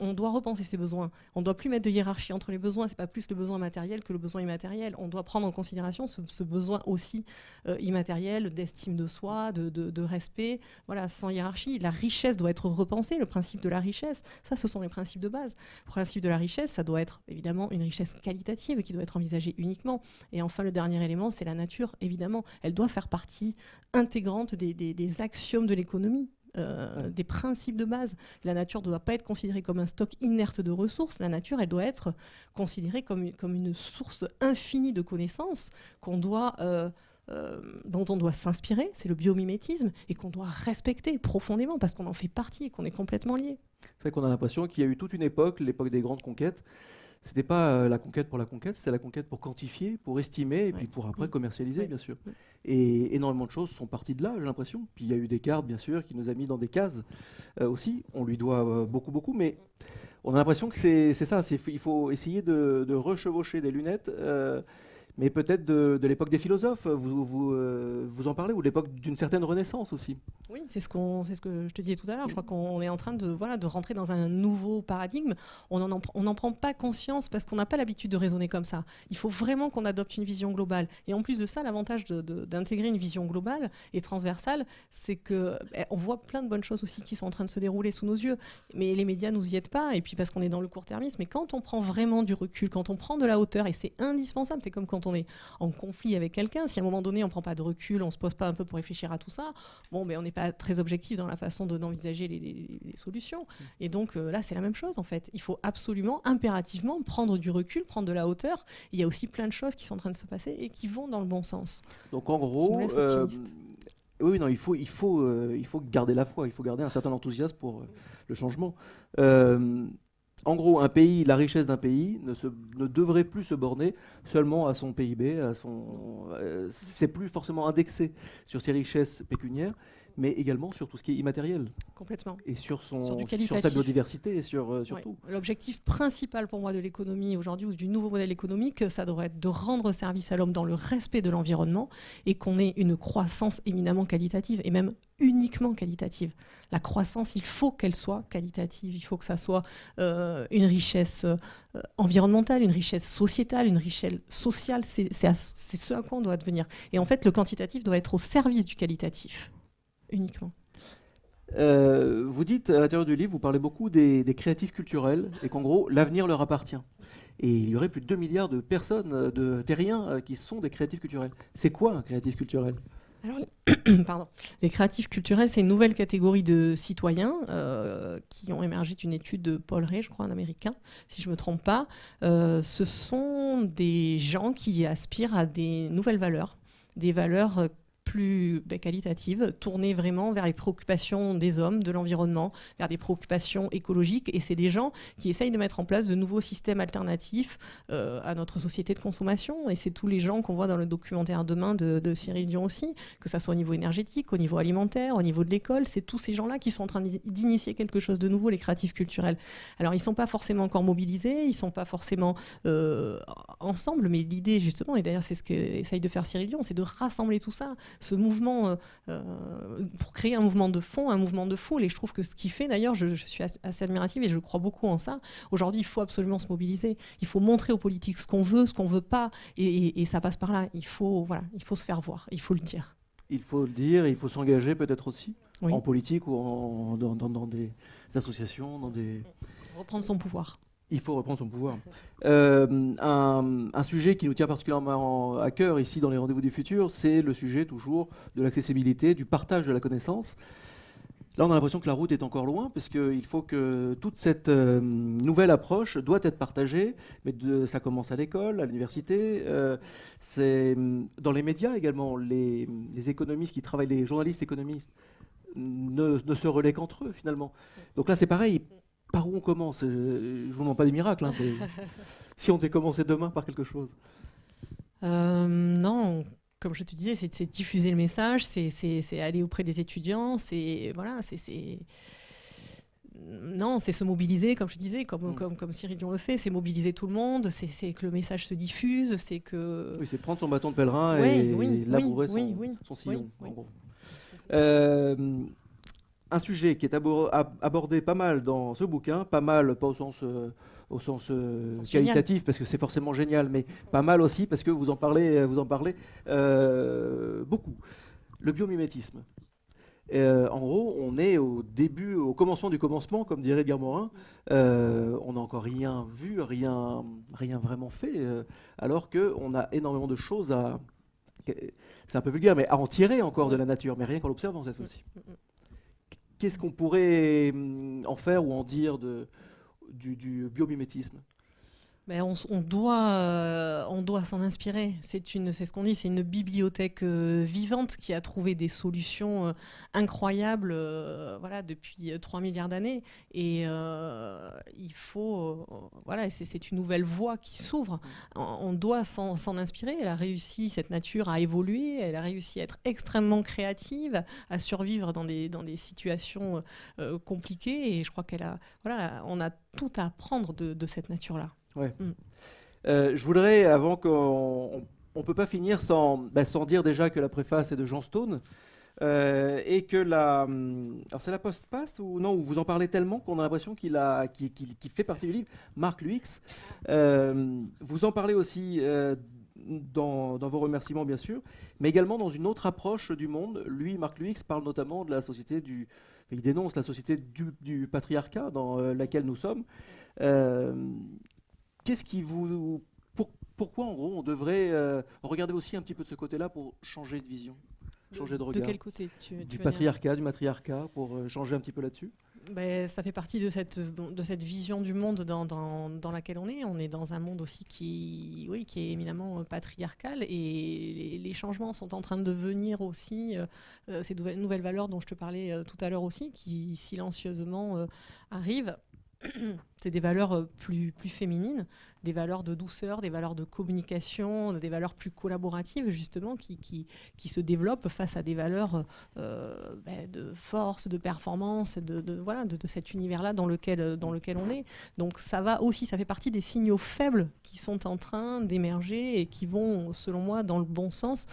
on, doit repenser ses besoins. On ne doit plus mettre de hiérarchie entre les besoins. C'est pas plus le besoin matériel que le besoin immatériel. On doit prendre en considération ce, besoin aussi euh, immatériel d'estime de soi, de, respect. Voilà, sans hiérarchie. La richesse doit être repensée. Le principe de la richesse, ça, ce sont les principes de base. Le principe de la richesse, ça doit être évidemment une richesse qualitative qui doit être envisagée uniquement. Et enfin, le dernier élément, c'est la nature. Évidemment, elle doit faire partie intégrante des axiomes de l'économie. Euh, des principes de base. La nature ne doit pas être considérée comme un stock inerte de ressources. La nature, elle doit être considérée comme, comme une source infinie de connaissances qu'on doit, euh, euh, dont on doit s'inspirer. C'est le biomimétisme et qu'on doit respecter profondément parce qu'on en fait partie et qu'on est complètement lié. C'est vrai qu'on a l'impression qu'il y a eu toute une époque, l'époque des grandes conquêtes, c'était pas euh, la conquête pour la conquête, c'était la conquête pour quantifier, pour estimer et puis pour après commercialiser, bien sûr. Et énormément de choses sont parties de là, j'ai l'impression. Puis il y a eu Descartes, bien sûr, qui nous a mis dans des cases euh, aussi. On lui doit euh, beaucoup, beaucoup, mais on a l'impression que c'est ça. Il faut essayer de, de rechevaucher des lunettes mais peut-être de, l'époque des philosophes, vous, vous, euh, vous en parlez, ou l'époque d'une certaine renaissance aussi. Oui, c'est ce, qu'on, ce que je te disais tout à l'heure. Je crois qu'on est en train de, voilà, de rentrer dans un nouveau paradigme. On n'en on prend pas conscience parce qu'on n'a pas l'habitude de raisonner comme ça. Il faut vraiment qu'on adopte une vision globale. Et en plus de ça, l'avantage d'intégrer une vision globale et transversale, c'est qu'on eh, on voit plein de bonnes choses aussi qui sont en train de se dérouler sous nos yeux. Mais les médias nous y aident pas, et puis parce qu'on est dans le court-termisme. Mais quand on prend vraiment du recul, quand on prend de la hauteur, et c'est indispensable, c'est comme quand on on est en conflit avec quelqu'un, si à un moment donné on prend pas de recul, on se pose pas un peu pour réfléchir à tout ça, bon, mais on n'est pas très objectif dans la façon d'envisager les, solutions. Mm. Et donc euh, là, c'est la même chose en fait. Il faut absolument, impérativement prendre du recul, prendre de la hauteur. Il y a aussi plein de choses qui sont en train de se passer et qui vont dans le bon sens. Donc en gros, euh, oui, non, il faut, il faut, euh, il faut garder la foi, il faut garder un certain enthousiasme pour le changement. En gros, un pays, la richesse d'un pays ne, devrait plus se borner seulement à son PIB, à euh, c'est plus forcément indexé sur ses richesses pécuniaires, mais également sur tout ce qui est immatériel. Complètement. Et sur, son, sur, sa biodiversité et sur, euh, tout. L'objectif principal pour moi de l'économie aujourd'hui ou du nouveau modèle économique, ça devrait être de rendre service à l'homme dans le respect de l'environnement et qu'on ait une croissance éminemment qualitative et même uniquement qualitative. La croissance, il faut qu'elle soit qualitative, il faut que ça soit euh, une richesse euh, environnementale, une richesse sociétale, une richesse sociale, c'est ce à quoi on doit devenir. Et en fait, le quantitatif doit être au service du qualitatif uniquement. Euh, vous dites à l'intérieur du livre, vous parlez beaucoup des, créatifs culturels et qu'en gros, l'avenir leur appartient. Et il y aurait plus de 2 milliards de personnes, euh, de terriens, euh, qui sont des créatifs culturels. C'est quoi un créatif culturel? Alors, pardon. Les créatifs culturels, c'est une nouvelle catégorie de citoyens qui ont émergé d'une étude de Paul Ray, je crois, un américain, si je ne me trompe pas. ce sont des gens qui aspirent à des nouvelles valeurs, des valeurs plus ben, qualitative, tournée vraiment vers les préoccupations des hommes, de l'environnement, vers des préoccupations écologiques. Et c'est des gens qui essayent de mettre en place de nouveaux systèmes alternatifs euh, à notre société de consommation. Et c'est tous les gens qu'on voit dans le documentaire Demain de, Cyril Dion aussi, que ça soit au niveau énergétique, au niveau alimentaire, au niveau de l'école. C'est tous ces gens-là qui sont en train d'initier quelque chose de nouveau, les créatifs culturels. Alors, ils ne sont pas forcément encore mobilisés, ils ne sont pas forcément euh, ensemble, mais l'idée, justement, et d'ailleurs, c'est ce qu'essaye de faire Cyril Dion, c'est de rassembler tout ça ce mouvement, euh, euh, pour créer un mouvement de fond, un mouvement de foule. Et je trouve que ce qui fait, d'ailleurs, je, suis assez admirative et je crois beaucoup en ça. Aujourd'hui, il faut absolument se mobiliser. Il faut montrer aux politiques ce qu'on veut, ce qu'on veut pas. Et, ça passe par là. Il faut, voilà, il faut se faire voir. Il faut le dire. Il faut le dire, il faut s'engager peut-être aussi en politique ou en, dans, des associations, dans des... Reprendre son pouvoir. Il faut reprendre son pouvoir. Euh, un, sujet qui nous tient particulièrement à cœur ici dans les rendez-vous du futur, c'est le sujet toujours de l'accessibilité, du partage de la connaissance. Là, on a l'impression que la route est encore loin, parce faut que toute cette euh, nouvelle approche doit être partagée, mais de, ça commence à l'école, à l'université, euh, c'est dans les médias également. Les, les, économistes qui travaillent, les journalistes économistes, ne, ne se relaient qu'entre eux finalement. Donc là, c'est pareil. Par où on commence euh, Je vous demande pas des miracles. Hein, si on devait commencer demain par quelque chose. non, comme je te disais, c'est diffuser le message, c'est aller auprès des étudiants, c'est voilà, c'est non, c'est se mobiliser, comme je disais, comme, mm. comme, comme Cyril Dion le fait, c'est mobiliser tout le monde, c'est que le message se diffuse, c'est que... Oui, c'est prendre son bâton de pèlerin et, oui, labourer son, son, sillon. Euh, un sujet qui est abordé pas mal dans ce bouquin, pas mal, pas au sens... Euh, au sens euh, qualitatif, parce que c'est forcément génial, mais pas mal aussi, parce que vous en parlez, euh, vous en parlez euh, beaucoup. Le biomimétisme. en gros, on est au début, au commencement du commencement, comme dirait Edgar Morin. on n'a encore rien vu, rien, rien vraiment fait, alors qu'on a énormément de choses à. C'est un peu vulgaire, mais à en tirer encore de la nature, mais rien qu'en l'observant cette fois-ci. Qu'est-ce qu'on pourrait hum, en faire ou en dire du, du biomimétisme? Ben on, doit, euh, on doit s'en inspirer. C'est ce qu'on dit, c'est une bibliothèque euh, vivante qui a trouvé des solutions euh, incroyables, voilà, depuis 3 milliards d'années. Et il faut, voilà, c'est une nouvelle voie qui s'ouvre. On, doit s'en inspirer. Elle a réussi, cette nature à évoluer. Elle a réussi à être extrêmement créative, à survivre dans des, situations compliquées. Et je crois qu'elle a, on a tout à apprendre de, de cette nature-là. Ouais. Mm. Euh, je voudrais, avant qu'on ne peut pas finir sans, bah, sans dire déjà que la préface est de Jean Stone. Euh, et que la. Hum, alors, c'est la post-passe ou non vous en parlez tellement qu'on a l'impression qu'il a, qu'il, fait partie du livre. Marc Luix. Euh, vous en parlez aussi dans, dans, vos remerciements, bien sûr, mais également dans une autre approche du monde. Lui, Marc Luix, parle notamment de la société du. Il dénonce la société du, du patriarcat dans laquelle nous sommes. Qu'est-ce qui vous. pourquoi, en gros, on devrait euh, regarder aussi un petit peu de ce côté-là pour changer de vision changer de regard. De quel côté Du patriarcat, du matriarcat, pour euh, changer un petit peu là-dessus? Ben, ça fait partie de cette, de cette vision du monde dans, dans, dans, laquelle on est. On est dans un monde aussi qui, oui, qui est éminemment patriarcal et les, changements sont en train de venir aussi. Euh, ces nouvelles, nouvelles, valeurs dont je te parlais tout à l'heure aussi, qui silencieusement arrivent. c'est des valeurs euh, plus, plus féminines, des valeurs de douceur, des valeurs de communication, des valeurs plus collaboratives, justement, qui, qui, qui se développent face à des valeurs euh, ben, de force, de performance, de, de voilà, de, de cet univers-là dans lequel, dans lequel on est. Donc ça va aussi, ça fait partie des signaux faibles qui sont en train d'émerger et qui vont, selon moi, dans le bon sens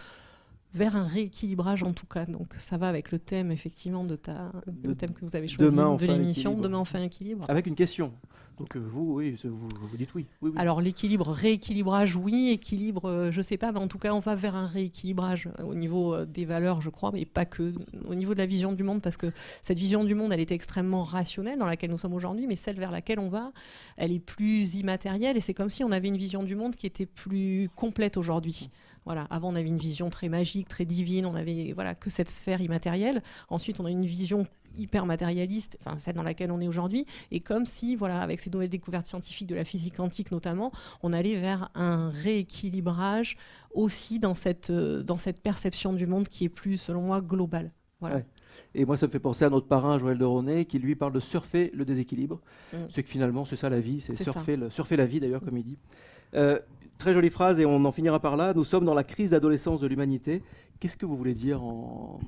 vers un rééquilibrage en tout cas. Donc ça va avec le thème effectivement de ta, le thème que vous avez choisi de l'émission. Demain on fait un équilibre. Avec une question. Donc euh, vous, oui, vous, vous dites oui. oui, Alors l'équilibre, rééquilibrage, oui. Équilibre, euh, je sais pas, mais en tout cas on va vers un rééquilibrage euh, au niveau des valeurs, je crois, mais pas que. Au niveau de la vision du monde, parce que cette vision du monde, elle était extrêmement rationnelle dans laquelle nous sommes aujourd'hui, mais celle vers laquelle on va, elle est plus immatérielle et c'est comme si on avait une vision du monde qui était plus complète aujourd'hui. Voilà, avant on avait une vision très magique, très divine, on avait voilà que cette sphère immatérielle. Ensuite, on a une vision hyper matérialiste, enfin celle dans laquelle on est aujourd'hui, et comme si, voilà, avec ces nouvelles découvertes scientifiques de la physique quantique notamment, on allait vers un rééquilibrage aussi dans cette, euh, dans cette perception du monde qui est plus, selon moi, globale. Voilà. Et moi, ça me fait penser à notre parrain, Joël de Ronet, qui lui parle de surfer le déséquilibre. Mm. C'est que finalement, c'est ça la vie, c'est surfer, surfer la vie d'ailleurs, comme il dit. Euh, Très jolie phrase et on en finira par là. Nous sommes dans la crise d'adolescence de l'humanité. Qu'est-ce que vous voulez dire en,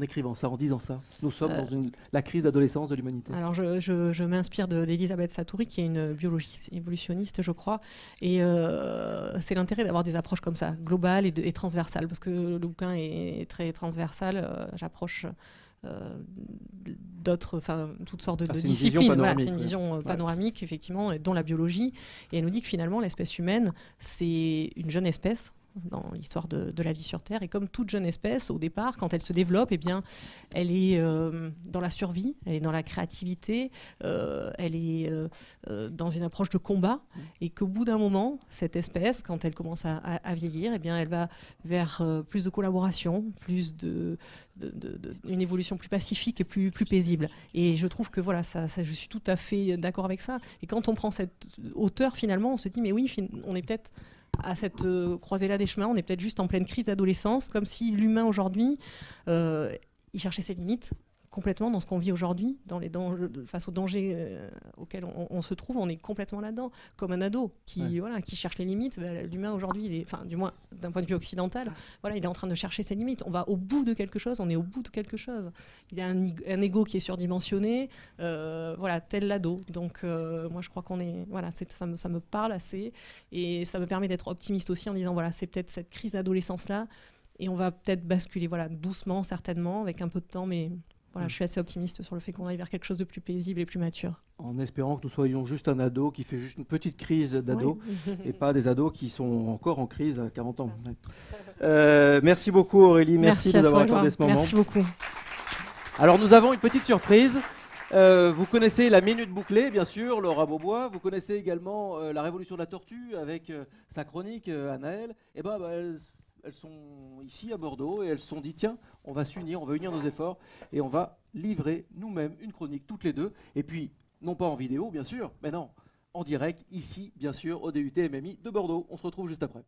écrivant ça, en disant ça? Nous sommes dans euh, la crise d'adolescence de l'humanité. Alors je, m'inspire d'Elisabeth Satouri, qui est une biologiste évolutionniste, je crois. Et euh, c'est l'intérêt d'avoir des approches comme ça, globales et, transversales, parce que le bouquin est très transversal. Euh, j'approche d'autres, enfin toutes sortes de, ah, disciplines. Voilà, c'est une vision euh, panoramique, effectivement, dont la biologie. Et elle nous dit que finalement, l'espèce humaine, c'est une jeune espèce dans l'histoire de, la vie sur Terre. Et comme toute jeune espèce, au départ, quand elle se développe, eh bien, elle est euh, dans la survie, elle est dans la créativité, euh, elle est dans une approche de combat. Et qu'au bout d'un moment, cette espèce, quand elle commence à, vieillir, eh bien, elle va vers plus de collaboration, plus de, une évolution plus pacifique et plus, plus paisible. Et je trouve que voilà, ça je suis tout à fait d'accord avec ça. Et quand on prend cette hauteur, finalement, on se dit, mais oui, on est peut-être à cette euh, croisée-là des chemins, on est peut-être juste en pleine crise d'adolescence, comme si l'humain aujourd'hui, euh, il cherchait ses limites, complètement dans ce qu'on vit aujourd'hui, dans les dangers, face aux dangers euh, auxquels on, se trouve, on est complètement là-dedans, comme un ado qui, voilà, qui cherche les limites. Bah, l'humain aujourd'hui, enfin, du moins d'un point de vue occidental, voilà, il est en train de chercher ses limites. On va au bout de quelque chose, on est au bout de quelque chose. Il y a un, un ego qui est surdimensionné, euh, voilà, tel l'ado. Donc, euh, moi, je crois qu'on est, voilà, ça me, ça me parle assez et ça me permet d'être optimiste aussi en disant, voilà, c'est peut-être cette crise d'adolescence là. Et on va peut-être basculer, voilà, doucement, certainement, avec un peu de temps, mais voilà, je suis assez optimiste sur le fait qu'on aille vers quelque chose de plus paisible et plus mature. En espérant que nous soyons juste un ado qui fait juste une petite crise d'ado et pas des ados qui sont encore en crise à 40 ans. Euh, merci beaucoup Aurélie, merci, de nous avoir accordé ce moment. Merci beaucoup. Alors nous avons une petite surprise. Euh, vous connaissez la minute bouclée, bien sûr, Laura Beaubois. Vous connaissez également euh, la révolution de la tortue avec sa chronique, Anaël. Et eh ben, bah, elles sont ici à Bordeaux et elles se sont dit tiens, on va s'unir, on va unir nos efforts et on va livrer nous-mêmes une chronique toutes les deux. Et puis, non pas en vidéo, bien sûr, mais non, en direct, ici, bien sûr, au DUT MMI de Bordeaux. On se retrouve juste après.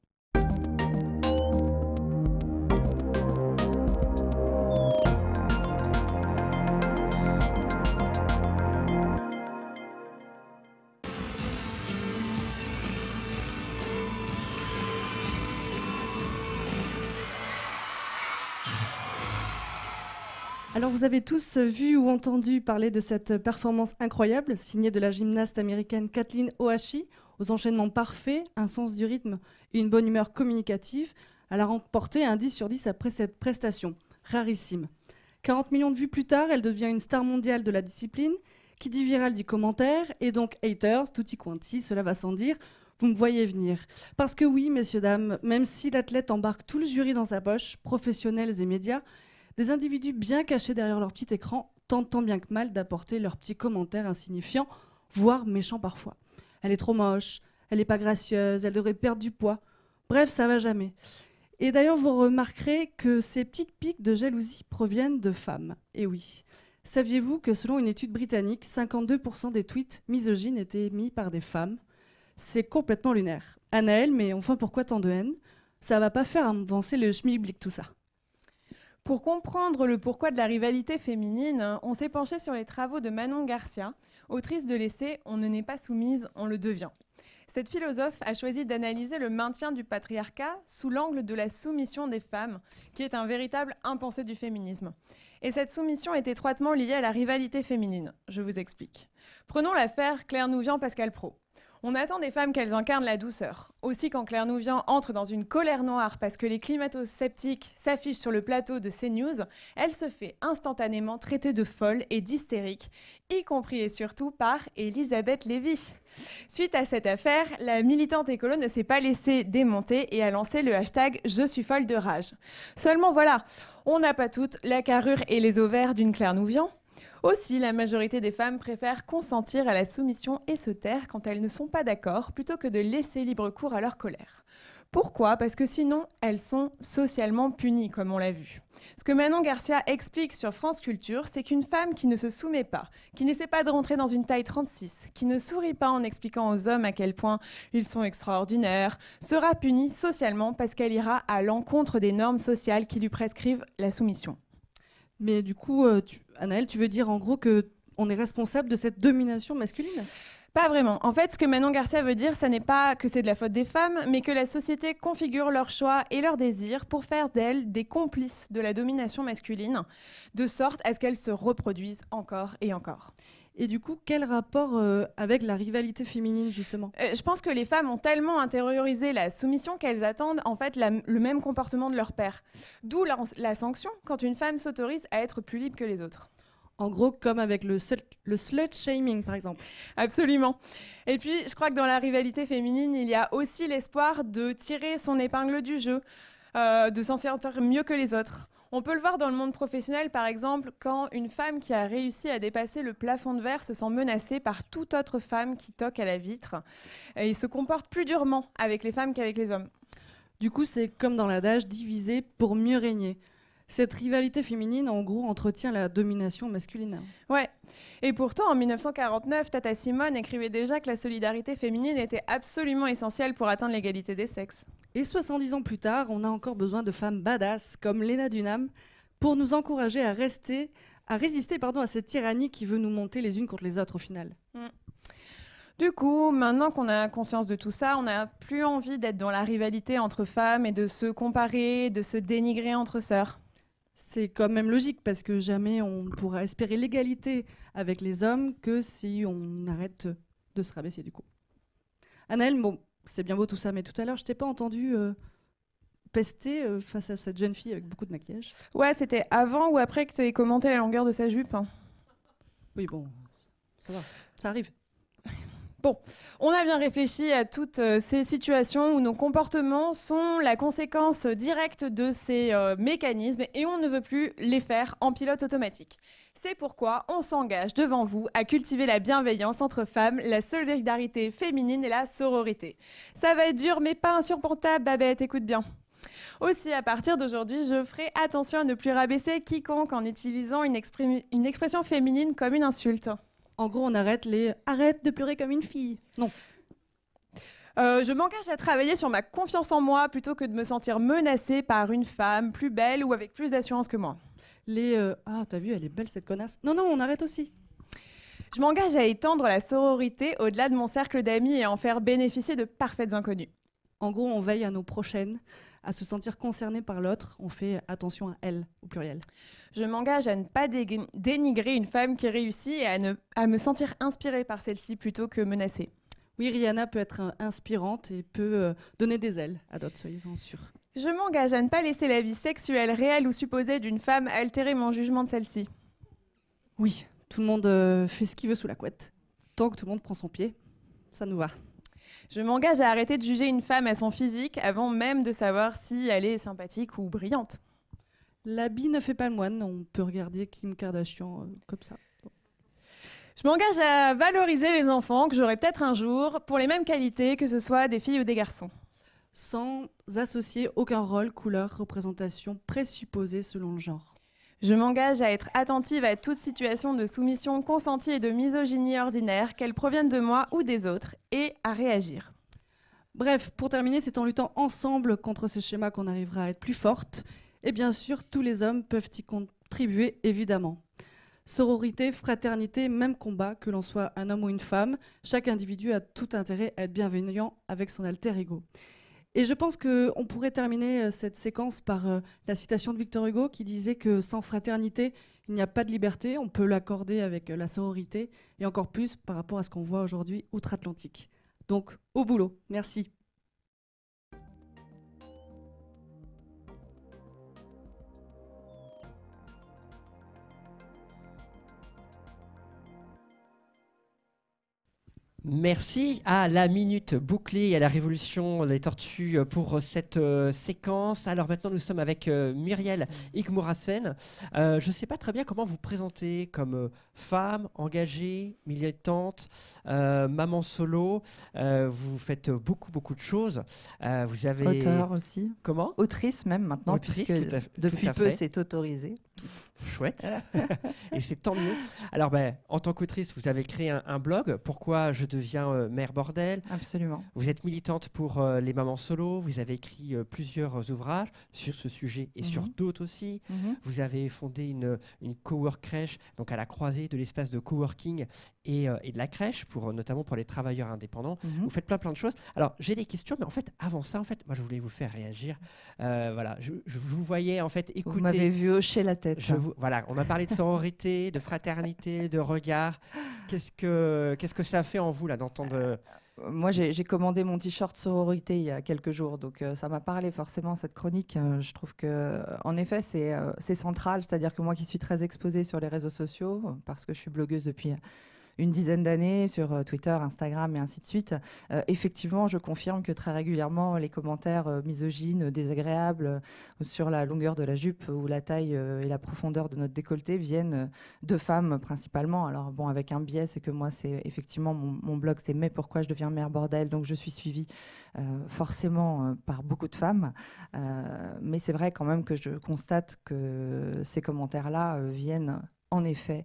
Alors vous avez tous vu ou entendu parler de cette performance incroyable signée de la gymnaste américaine Kathleen Ohashi, aux enchaînements parfaits, un sens du rythme et une bonne humeur communicative. Elle a remporté un 10 sur 10 après cette prestation, rarissime. 40 millions de vues plus tard, elle devient une star mondiale de la discipline, qui dit viral dit commentaire, et donc haters, tutti quanti, cela va sans dire, vous me voyez venir. Parce que oui, messieurs, dames, même si l'athlète embarque tout le jury dans sa poche, professionnels et médias, des individus bien cachés derrière leur petit écran tentent tant bien que mal d'apporter leurs petits commentaires insignifiants, voire méchants parfois. Elle est trop moche, elle n'est pas gracieuse, elle devrait perdre du poids. Bref, ça va jamais. Et d'ailleurs, vous remarquerez que ces petites piques de jalousie proviennent de femmes. Et oui. Saviez-vous que selon une étude britannique, 52% des tweets misogynes étaient mis par des femmes? C'est complètement lunaire. Anaël, mais enfin pourquoi tant de haine? Ça va pas faire avancer le schmilblick tout ça. Pour comprendre le pourquoi de la rivalité féminine, on s'est penché sur les travaux de Manon Garcia, autrice de l'essai On ne n'est pas soumise, on le devient. Cette philosophe a choisi d'analyser le maintien du patriarcat sous l'angle de la soumission des femmes, qui est un véritable impensé du féminisme. Et cette soumission est étroitement liée à la rivalité féminine. Je vous explique. Prenons l'affaire Claire Nouvian-Pascal Pro. On attend des femmes qu'elles incarnent la douceur. Aussi, quand Claire Nouvian entre dans une colère noire parce que les climato-sceptiques s'affichent sur le plateau de CNews, elle se fait instantanément traiter de folle et d'hystérique, y compris et surtout par Elisabeth Lévy. Suite à cette affaire, la militante écolo ne s'est pas laissée démonter et a lancé le hashtag Je suis folle de rage. Seulement voilà, on n'a pas toutes la carrure et les ovaires d'une Claire Nouvian. Aussi, la majorité des femmes préfèrent consentir à la soumission et se taire quand elles ne sont pas d'accord, plutôt que de laisser libre cours à leur colère. Pourquoi? Parce que sinon, elles sont socialement punies, comme on l'a vu. Ce que Manon Garcia explique sur France Culture, c'est qu'une femme qui ne se soumet pas, qui n'essaie pas de rentrer dans une taille 36, qui ne sourit pas en expliquant aux hommes à quel point ils sont extraordinaires, sera punie socialement parce qu'elle ira à l'encontre des normes sociales qui lui prescrivent la soumission. Mais du coup, euh, tu, Anaël, tu veux dire en gros que on est responsable de cette domination masculine? Pas vraiment. En fait, ce que Manon Garcia veut dire, ce n'est pas que c'est de la faute des femmes, mais que la société configure leurs choix et leurs désirs pour faire d'elles des complices de la domination masculine, de sorte à ce qu'elles se reproduisent encore et encore. Et du coup, quel rapport euh, avec la rivalité féminine, justement? Euh, Je pense que les femmes ont tellement intériorisé la soumission qu'elles attendent en fait le même comportement de leur père. D'où la, sanction quand une femme s'autorise à être plus libre que les autres. En gros, comme avec le, le slut shaming, par exemple. Absolument. Et puis, je crois que dans la rivalité féminine, il y a aussi l'espoir de tirer son épingle du jeu, euh, de s'en sortir mieux que les autres. On peut le voir dans le monde professionnel, par exemple, quand une femme qui a réussi à dépasser le plafond de verre se sent menacée par toute autre femme qui toque à la vitre et se comporte plus durement avec les femmes qu'avec les hommes. Du coup, c'est comme dans l'adage, diviser pour mieux régner. Cette rivalité féminine, en gros, entretient la domination masculine. Ouais. Et pourtant, en 1949, Tata Simone écrivait déjà que la solidarité féminine était absolument essentielle pour atteindre l'égalité des sexes. Et 70 ans plus tard, on a encore besoin de femmes badass comme Lena Dunham pour nous encourager à rester, à résister pardon, à cette tyrannie qui veut nous monter les unes contre les autres au final. Mm. Du coup, maintenant qu'on a conscience de tout ça, on n'a plus envie d'être dans la rivalité entre femmes et de se comparer, de se dénigrer entre sœurs c'est quand même logique parce que jamais on pourra espérer l'égalité avec les hommes que si on arrête de se rabaisser du coup. Annelle, bon, c'est bien beau tout ça, mais tout à l'heure, je t'ai pas entendu euh, pester euh, face à cette jeune fille avec beaucoup de maquillage. Ouais, c'était avant ou après que tu aies commenté la longueur de sa jupe. Hein. Oui, bon, ça va, ça arrive. Bon, on a bien réfléchi à toutes euh, ces situations où nos comportements sont la conséquence directe de ces euh, mécanismes et on ne veut plus les faire en pilote automatique. C'est pourquoi on s'engage devant vous à cultiver la bienveillance entre femmes, la solidarité féminine et la sororité. Ça va être dur mais pas insurmontable, Babette, écoute bien. Aussi, à partir d'aujourd'hui, je ferai attention à ne plus rabaisser quiconque en utilisant une, une expression féminine comme une insulte. En gros, on arrête les arrête de pleurer comme une fille. Non. Euh, je m'engage à travailler sur ma confiance en moi plutôt que de me sentir menacée par une femme plus belle ou avec plus d'assurance que moi. Les euh, ah t'as vu elle est belle cette connasse. Non non on arrête aussi. Je m'engage à étendre la sororité au-delà de mon cercle d'amis et en faire bénéficier de parfaites inconnues. En gros on veille à nos prochaines, à se sentir concernées par l'autre. On fait attention à elle au pluriel. Je m'engage à ne pas dénigrer une femme qui réussit et à, ne, à me sentir inspirée par celle-ci plutôt que menacée. Oui, Rihanna peut être inspirante et peut euh, donner des ailes à d'autres, soyez-en sûrs. Je m'engage à ne pas laisser la vie sexuelle réelle ou supposée d'une femme altérer mon jugement de celle-ci. Oui, tout le monde euh, fait ce qu'il veut sous la couette. Tant que tout le monde prend son pied, ça nous va. Je m'engage à arrêter de juger une femme à son physique avant même de savoir si elle est sympathique ou brillante. L'habit ne fait pas le moine, on peut regarder Kim Kardashian euh, comme ça. Je m'engage à valoriser les enfants que j'aurai peut-être un jour pour les mêmes qualités que ce soit des filles ou des garçons. Sans associer aucun rôle, couleur, représentation présupposée selon le genre. Je m'engage à être attentive à toute situation de soumission consentie et de misogynie ordinaire, qu'elle provienne de moi ou des autres, et à réagir. Bref, pour terminer, c'est en luttant ensemble contre ce schéma qu'on arrivera à être plus forte et bien sûr, tous les hommes peuvent y contribuer, évidemment. Sororité, fraternité, même combat, que l'on soit un homme ou une femme, chaque individu a tout intérêt à être bienveillant avec son alter ego. Et je pense qu'on pourrait terminer euh, cette séquence par euh, la citation de Victor Hugo qui disait que sans fraternité, il n'y a pas de liberté. On peut l'accorder avec euh, la sororité et encore plus par rapport à ce qu'on voit aujourd'hui outre-Atlantique. Donc, au boulot. Merci. Merci à la minute bouclée et à la révolution des tortues pour cette euh, séquence. Alors maintenant, nous sommes avec euh, Muriel Ikmourassen. Euh, je ne sais pas très bien comment vous présenter comme femme engagée, militante, maman solo. vous faites beaucoup, beaucoup de choses. vous avez auteur aussi. Comment? Autrice même maintenant, Autrice, puisque depuis peu c'est autorisé. Chouette. et c'est tant mieux. Alors, ben, en tant qu'autrice, vous avez créé un, blog. Pourquoi je deviens euh, mère bordel? Absolument. Vous êtes militante pour euh, les mamans solo. Vous avez écrit euh, plusieurs ouvrages sur ce sujet et sur mhm. d'autres aussi. Mhm. Vous avez fondé une, une cowork crèche, donc à la croisée de l'espace de coworking et, et, de la crèche, pour, notamment pour les travailleurs indépendants. Mhm. Vous faites plein plein de choses. Alors, j'ai des questions, mais en fait, avant ça, en fait, moi, je voulais vous faire réagir. voilà, je, vous voyais en fait écouter. Vous m'avez vu hocher la tête. Je, hein vous, voilà, on a parlé de sororité, de fraternité, de regard. Qu'est-ce que, qu'est-ce que ça fait en vous là d'entendre moi, j'ai commandé mon t-shirt sororité il y a quelques jours, donc euh, ça m'a parlé forcément cette chronique. Euh, je trouve que, euh, en effet, c'est central, c'est-à-dire que moi qui suis très exposée sur les réseaux sociaux, parce que je suis blogueuse depuis une dizaine d'années sur euh, Twitter, Instagram et ainsi de suite, euh, effectivement, je confirme que très régulièrement, les commentaires euh, misogynes, désagréables sur la longueur de la jupe ou la taille et la profondeur de notre décolleté viennent de femmes principalement. Alors bon, avec un biais, c'est que moi, c'est effectivement mon, blog, c'est mais pourquoi je deviens mère bordel, donc je suis suivie forcément par beaucoup de femmes. mais c'est vrai quand même que je constate que ces commentaires-là viennent en effet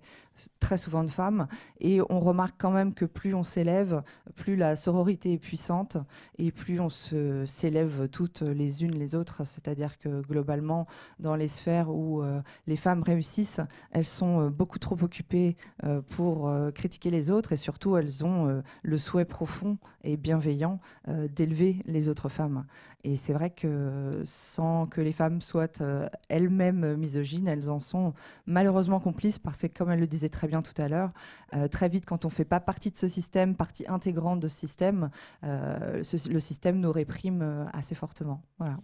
très souvent de femmes. Et on remarque quand même que plus on s'élève, plus la sororité est puissante et plus on s'élève toutes les unes les autres. C'est-à-dire que globalement, dans les sphères où euh, les femmes réussissent, elles sont euh, beaucoup trop occupées euh, pour critiquer les autres et surtout elles ont le souhait profond et bienveillant d'élever les autres femmes. Et c'est vrai que sans que les femmes soient elles-mêmes misogynes, elles en sont malheureusement complices parce que, comme elle le disait très bien tout à l'heure, euh, très vite, quand on ne fait pas partie de ce système, partie intégrante de ce système, euh, le système nous réprime euh, assez fortement. Voilà.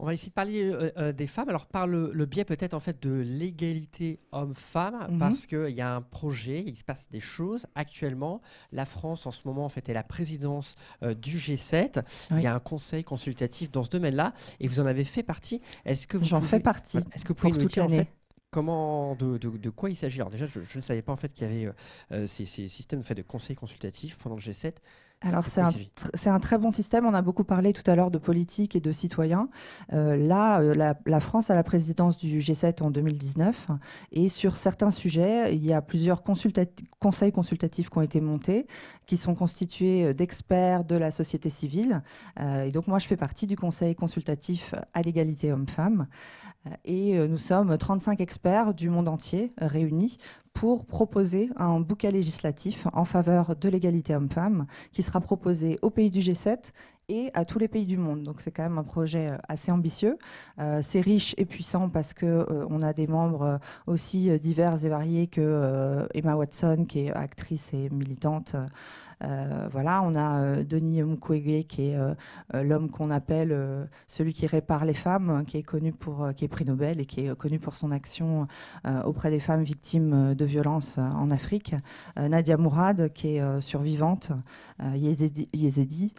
On va essayer de parler des femmes. Alors par le, biais peut-être en fait de l'égalité homme-femme, mhm. parce qu'il y a un projet, il se passe des choses actuellement. La France en ce moment en fait est la présidence du G7. Il y a un conseil consultatif dans ce domaine-là, et vous en avez fait partie. Est-ce que j'en fais partie Est-ce que vous pouvez nous dire en fait Comment, de, de, quoi il s'agit? Alors déjà, je, ne savais pas en fait qu'il y avait euh, euh, ces, ces, systèmes fait, de conseil consultatif pendant le G7. Alors c'est un, un, très bon système. On a beaucoup parlé tout à l'heure de politique et de citoyens. Euh, là, la, la, France a la présidence du G7 en 2019 et sur certains sujets, il y a plusieurs conseils consultatifs qui ont été montés, qui sont constitués d'experts de la société civile. et donc moi, je fais partie du conseil consultatif à l'égalité homme-femme. Et euh, nous sommes 35 experts du monde entier euh, réunis pour proposer un bouquet législatif en faveur de l'égalité homme-femme qui sera proposé au pays du G7 et à tous les pays du monde. Donc c'est quand même un projet euh, assez ambitieux. c'est riche et puissant parce que on a des membres aussi divers et variés que Emma Watson, qui est actrice et militante euh, voilà, on a euh, Denis Mukwege, qui est euh, l'homme qu'on appelle celui qui répare les femmes, qui est connu pour, qui est prix Nobel et qui est connu pour son action auprès des femmes victimes de violences en Afrique. Nadia Mourad, qui est survivante, Yezidi.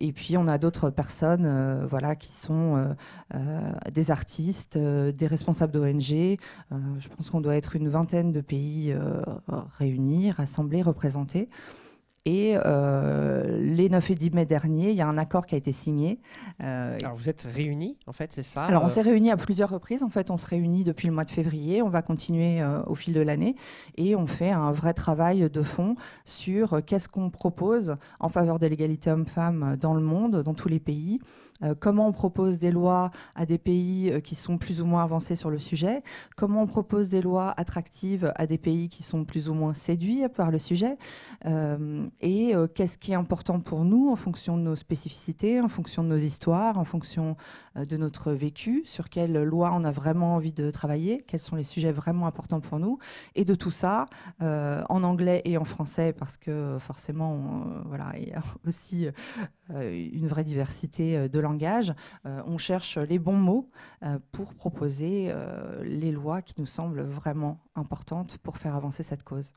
et puis on a d'autres personnes, voilà, qui sont des artistes, des responsables d'ONG. je pense qu'on doit être une vingtaine de pays réunis, rassemblés, représentés. Et euh, les 9 et 10 mai dernier, il y a un accord qui a été signé. Euh, Alors vous êtes réunis, en fait, c'est ça Alors on euh s'est réunis à plusieurs reprises. En fait, on se réunit depuis le mois de février. On va continuer au fil de l'année. Et on fait un vrai travail de fond sur qu'est-ce qu'on propose en faveur de l'égalité homme-femme dans le monde, dans tous les pays. Euh, comment on propose des lois à des pays euh, qui sont plus ou moins avancés sur le sujet, comment on propose des lois attractives à des pays qui sont plus ou moins séduits par le sujet, euh, et qu'est-ce qui est important pour nous en fonction de nos spécificités, en fonction de nos histoires, en fonction de notre vécu, sur quelles lois on a vraiment envie de travailler, quels sont les sujets vraiment importants pour nous, et de tout ça en anglais et en français, parce que forcément, voilà, il y a aussi une vraie diversité de langage, euh, on cherche les bons mots euh, pour proposer euh, les lois qui nous semblent vraiment importantes pour faire avancer cette cause.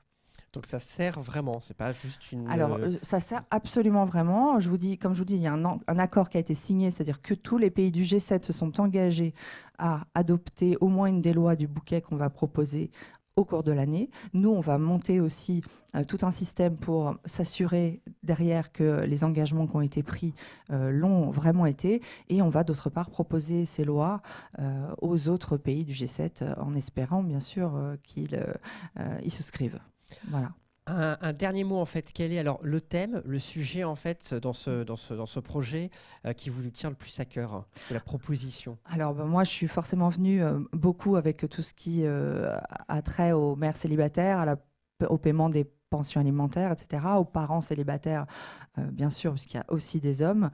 Donc ça sert vraiment, c'est pas juste une. Alors ça sert absolument vraiment. Je vous dis, comme je vous dis, il y a un, un accord qui a été signé, c'est-à-dire que tous les pays du G7 se sont engagés à adopter au moins une des lois du bouquet qu'on va proposer au cours de l'année. Nous, on va monter aussi euh, tout un système pour s'assurer derrière que les engagements qui ont été pris euh, l'ont vraiment été. Et on va d'autre part proposer ces lois euh, aux autres pays du G7 en espérant bien sûr qu'ils y souscrivent. Voilà. Un, dernier mot en fait, quel est alors le thème, le sujet en fait dans ce, projet qui vous tient le plus à cœur, la proposition? Alors ben, moi je suis forcément venue beaucoup avec tout ce qui a trait aux mères célibataires, au paiement des pension alimentaire, etc., aux parents célibataires, bien sûr, parce qu'il y a aussi des hommes.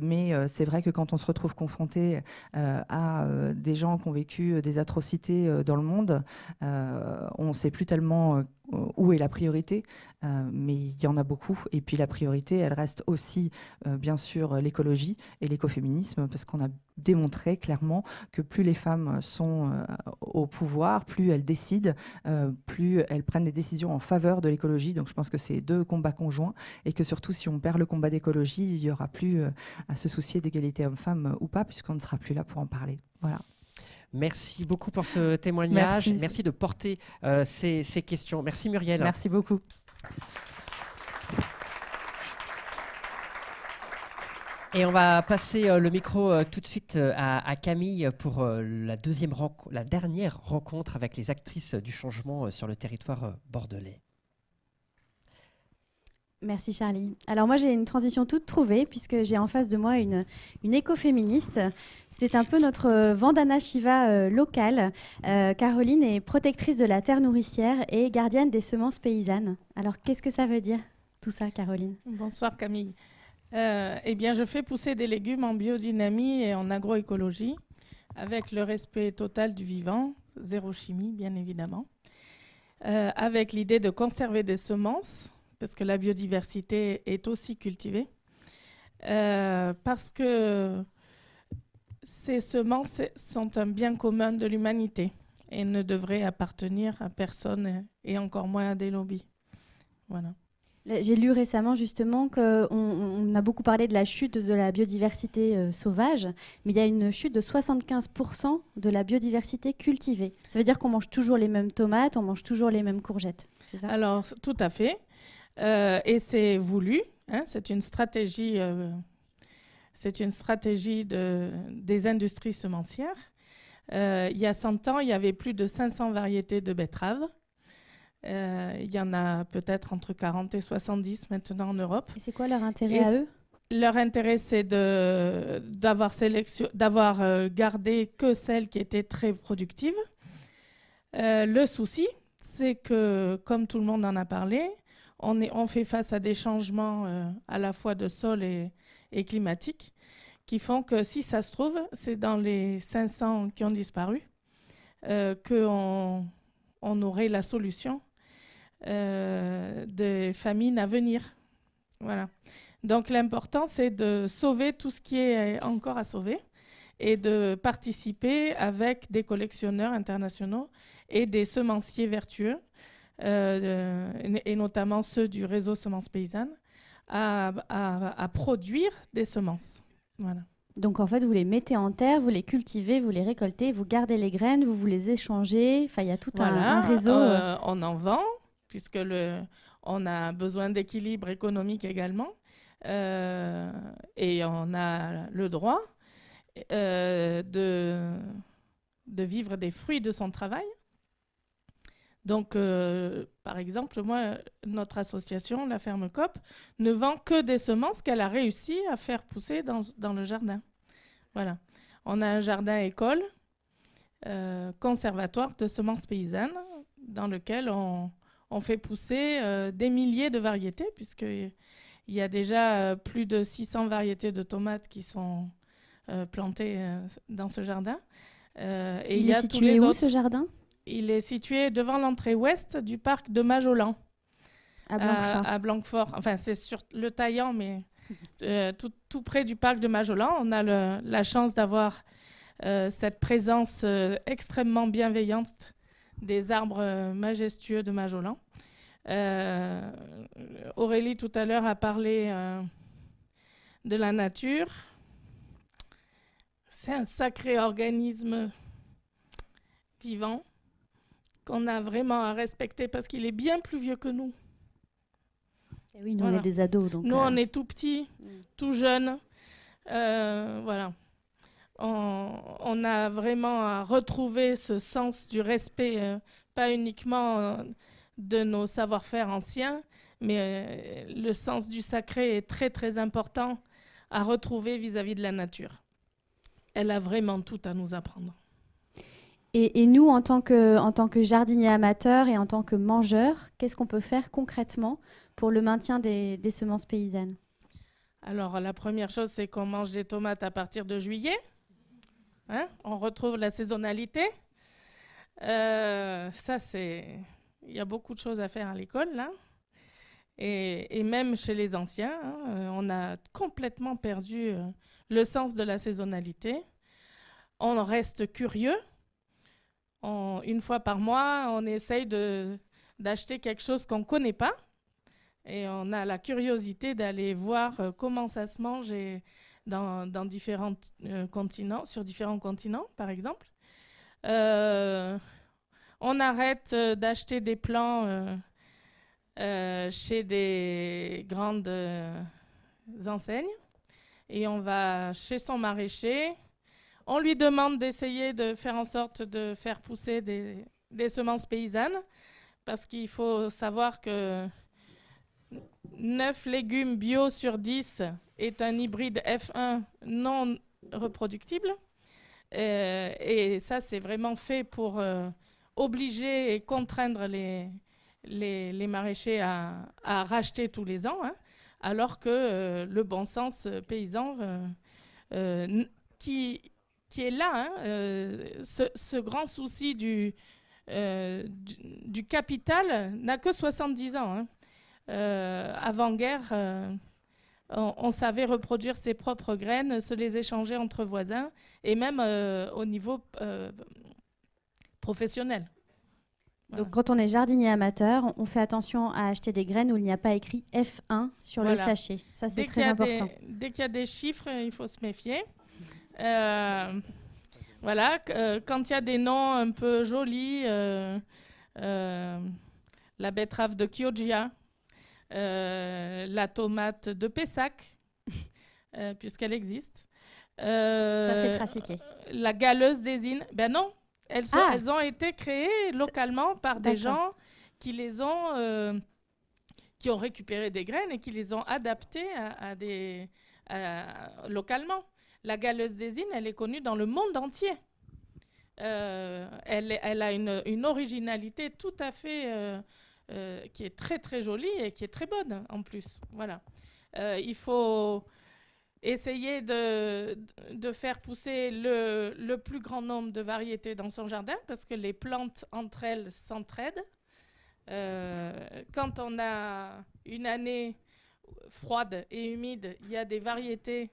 mais c'est vrai que quand on se retrouve confronté à des gens qui ont vécu des atrocités dans le monde, on ne sait plus tellement où est la priorité, mais il y en a beaucoup. Et puis la priorité, elle reste aussi, bien sûr, l'écologie et l'écoféminisme, parce qu'on a démontré clairement que plus les femmes sont euh, au pouvoir, plus elles décident, euh, plus elles prennent des décisions en faveur de l'écologie. Donc je pense que c'est deux combats conjoints et que surtout si on perd le combat d'écologie, il n'y aura plus euh, à se soucier d'égalité homme-femme ou pas, puisqu'on ne sera plus là pour en parler. Voilà. Merci beaucoup pour ce témoignage. Merci, de porter ces, ces questions. Merci Muriel. Merci beaucoup. Et on va passer euh, le micro euh, tout de suite euh, à, Camille pour la, deuxième la dernière rencontre avec les actrices du changement sur le territoire bordelais. Merci Charlie. Alors moi j'ai une transition toute trouvée puisque j'ai en face de moi une, une écoféministe. C'est un peu notre Vandana Shiva locale. Caroline est protectrice de la terre nourricière et gardienne des semences paysannes. Alors qu'est-ce que ça veut dire tout ça Caroline? Bonsoir Camille. Euh, eh bien, je fais pousser des légumes en biodynamie et en agroécologie, avec le respect total du vivant, zéro chimie, bien évidemment, euh, avec l'idée de conserver des semences, parce que la biodiversité est aussi cultivée, euh, parce que ces semences sont un bien commun de l'humanité et ne devraient appartenir à personne et encore moins à des lobbies. Voilà. J'ai lu récemment justement qu'on on a beaucoup parlé de la chute de la biodiversité euh, sauvage, mais il y a une chute de 75% de la biodiversité cultivée. Ça veut dire qu'on mange toujours les mêmes tomates, on mange toujours les mêmes courgettes. Ça? Alors, tout à fait. Euh, et c'est voulu. Hein, c'est une stratégie, euh, c'est une stratégie de, des industries semencières. il y a 100 ans, il y avait plus de 500 variétés de betteraves. Euh, il y en a peut-être entre 40 et 70 maintenant en Europe. Et c'est quoi leur intérêt à eux? Leur intérêt, c'est d'avoir euh, gardé que celles qui étaient très productives. Euh, le souci, c'est que, comme tout le monde en a parlé, on, fait face à des changements à la fois de sol et, et climatiques qui font que si ça se trouve, c'est dans les 500 qui ont disparu qu'on on aurait la solution euh, des famines à venir. Voilà. Donc l'important, c'est de sauver tout ce qui est encore à sauver et de participer avec des collectionneurs internationaux et des semenciers vertueux, euh, et notamment ceux du réseau Semences Paysannes, à, à, produire des semences. Voilà. Donc en fait, vous les mettez en terre, vous les cultivez, vous les récoltez, vous gardez les graines, vous vous les échangez. Enfin, il y a tout un, réseau. Euh, on en vend, puisque le, on a besoin d'équilibre économique également. Euh, et on a le droit euh, de, de vivre des fruits de son travail. Donc, euh, par exemple, moi, notre association, la Ferme COP, ne vend que des semences qu'elle a réussi à faire pousser dans, dans, le jardin. Voilà. On a un jardin école, conservatoire de semences paysannes, dans lequel on, on fait pousser euh, des milliers de variétés, puisqu'il y a déjà euh, plus de 600 variétés de tomates qui sont euh, plantées dans ce jardin. et il, est situé où ce jardin? Il est situé devant l'entrée ouest du parc de Majolan. À Blanquefort. Enfin, c'est sur le Taillant, mais tout, près du parc de Majolan. On a la chance d'avoir cette présence extrêmement bienveillante des arbres majestueux de Majolan. Euh, Aurélie tout à l'heure a parlé euh, de la nature. C'est un sacré organisme vivant qu'on a vraiment à respecter parce qu'il est bien plus vieux que nous. Et eh oui, nous on est des ados. Donc nous on euh, est tout petits, mm. tout jeunes. voilà. On, on, a vraiment à retrouver ce sens du respect, pas uniquement de nos savoir-faire anciens, mais euh, le sens du sacré est très très important à retrouver vis-à-vis de la nature. Elle a vraiment tout à nous apprendre. Et, nous, en tant, que, en tant que jardinier amateur et en tant que mangeur, qu'est-ce qu'on peut faire concrètement pour le maintien des, semences paysannes? Alors, la première chose, c'est qu'on mange des tomates à partir de juillet. Hein on retrouve la saisonnalité. Euh, ça, c'est. Il y a beaucoup de choses à faire à l'école, là. Et, même chez les anciens, hein, euh, on a complètement perdu euh, le sens de la saisonnalité. On reste curieux. Une fois par mois, on essaye d'acheter quelque chose qu'on ne connaît pas. Et on a la curiosité d'aller voir euh, comment ça se mange dans, différents continents, sur différents continents, par exemple. on arrête d'acheter des plants euh, chez des grandes euh, enseignes et on va chez son maraîcher. On lui demande d'essayer de faire en sorte de faire pousser des, semences paysannes parce qu'il faut savoir que 9 légumes bio sur 10 est un hybride F1 non reproductible. Euh, et ça, c'est vraiment fait pour obliger et contraindre les, maraîchers à, racheter tous les ans, hein, alors que euh, le bon sens paysan euh, euh, qui, qui est là, hein, ce, grand souci du, du, capital n'a que 70 ans. Hein. Avant-guerre, on, on, savait reproduire ses propres graines, se les échanger entre voisins et même au niveau professionnel. Donc quand on est jardinier amateur, on fait attention à acheter des graines où il n'y a pas écrit F1 sur le sachet. Ça, c'est très important. dès qu'il y a des chiffres, il faut se méfier. Euh, voilà, euh, quand il y a des noms un peu jolis, euh, la betterave de Chioggia, la tomate de Pessac, puisqu'elle existe. Ça, c'est trafiqué. La galeuse des Innes. Ben non, elles, ah. elles, ont été créées localement par des gens qui les ont, euh, qui ont récupéré des graines et qui les ont adaptées à, des, localement. La galeuse des Innes, elle est connue dans le monde entier. Euh, elle, a une, originalité tout à fait euh, qui est très très jolie et qui est très bonne en plus. Voilà. il faut essayer de, faire pousser le, le, plus grand nombre de variétés dans son jardin parce que les plantes entre elles s'entraident. Euh, quand on a une année froide et humide, il y a des variétés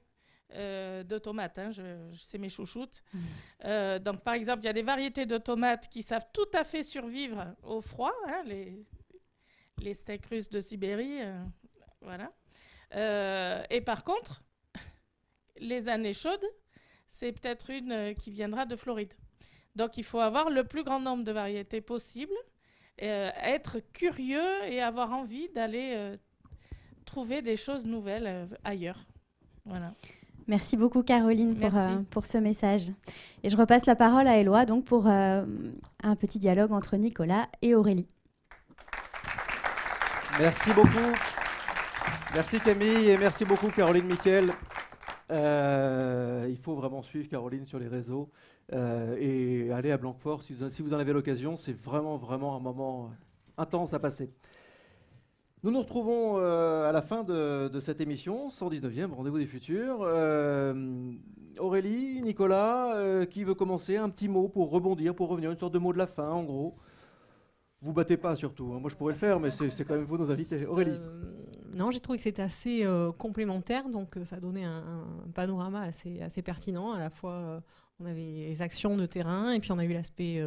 euh, de tomates. Hein, je, c'est mes chouchoutes. Mmh. Euh, donc, par exemple, il y a des variétés de tomates qui savent tout à fait survivre au froid, hein, les, les steaks russes de Sibérie. voilà. et par contre, les années chaudes, c'est peut-être une euh, qui viendra de Floride. Donc il faut avoir le plus grand nombre de variétés possible, euh, être curieux et avoir envie d'aller euh, trouver des choses nouvelles ailleurs. Voilà. Merci beaucoup Caroline pour, pour, ce message. Et je repasse la parole à Eloi donc pour un petit dialogue entre Nicolas et Aurélie. Merci beaucoup. Merci Camille et merci beaucoup Caroline Miquel. Euh, il faut vraiment suivre Caroline sur les réseaux euh, et aller à Blanquefort si vous, en avez l'occasion. C'est vraiment, vraiment un moment intense à passer. Nous nous retrouvons euh, à la fin de, cette émission, 119e Rendez-vous des Futurs. Aurélie, Nicolas, qui veut commencer Un petit mot pour rebondir, pour revenir, une sorte de mot de la fin en gros. Vous battez pas surtout. Hein. Moi, je pourrais le faire, mais c'est quand même vous nos invités. Aurélie. Euh, non, j'ai trouvé que c'était assez euh, complémentaire, donc euh, ça donnait un, panorama assez, assez pertinent. À la fois, on avait les actions de terrain, et puis on a eu l'aspect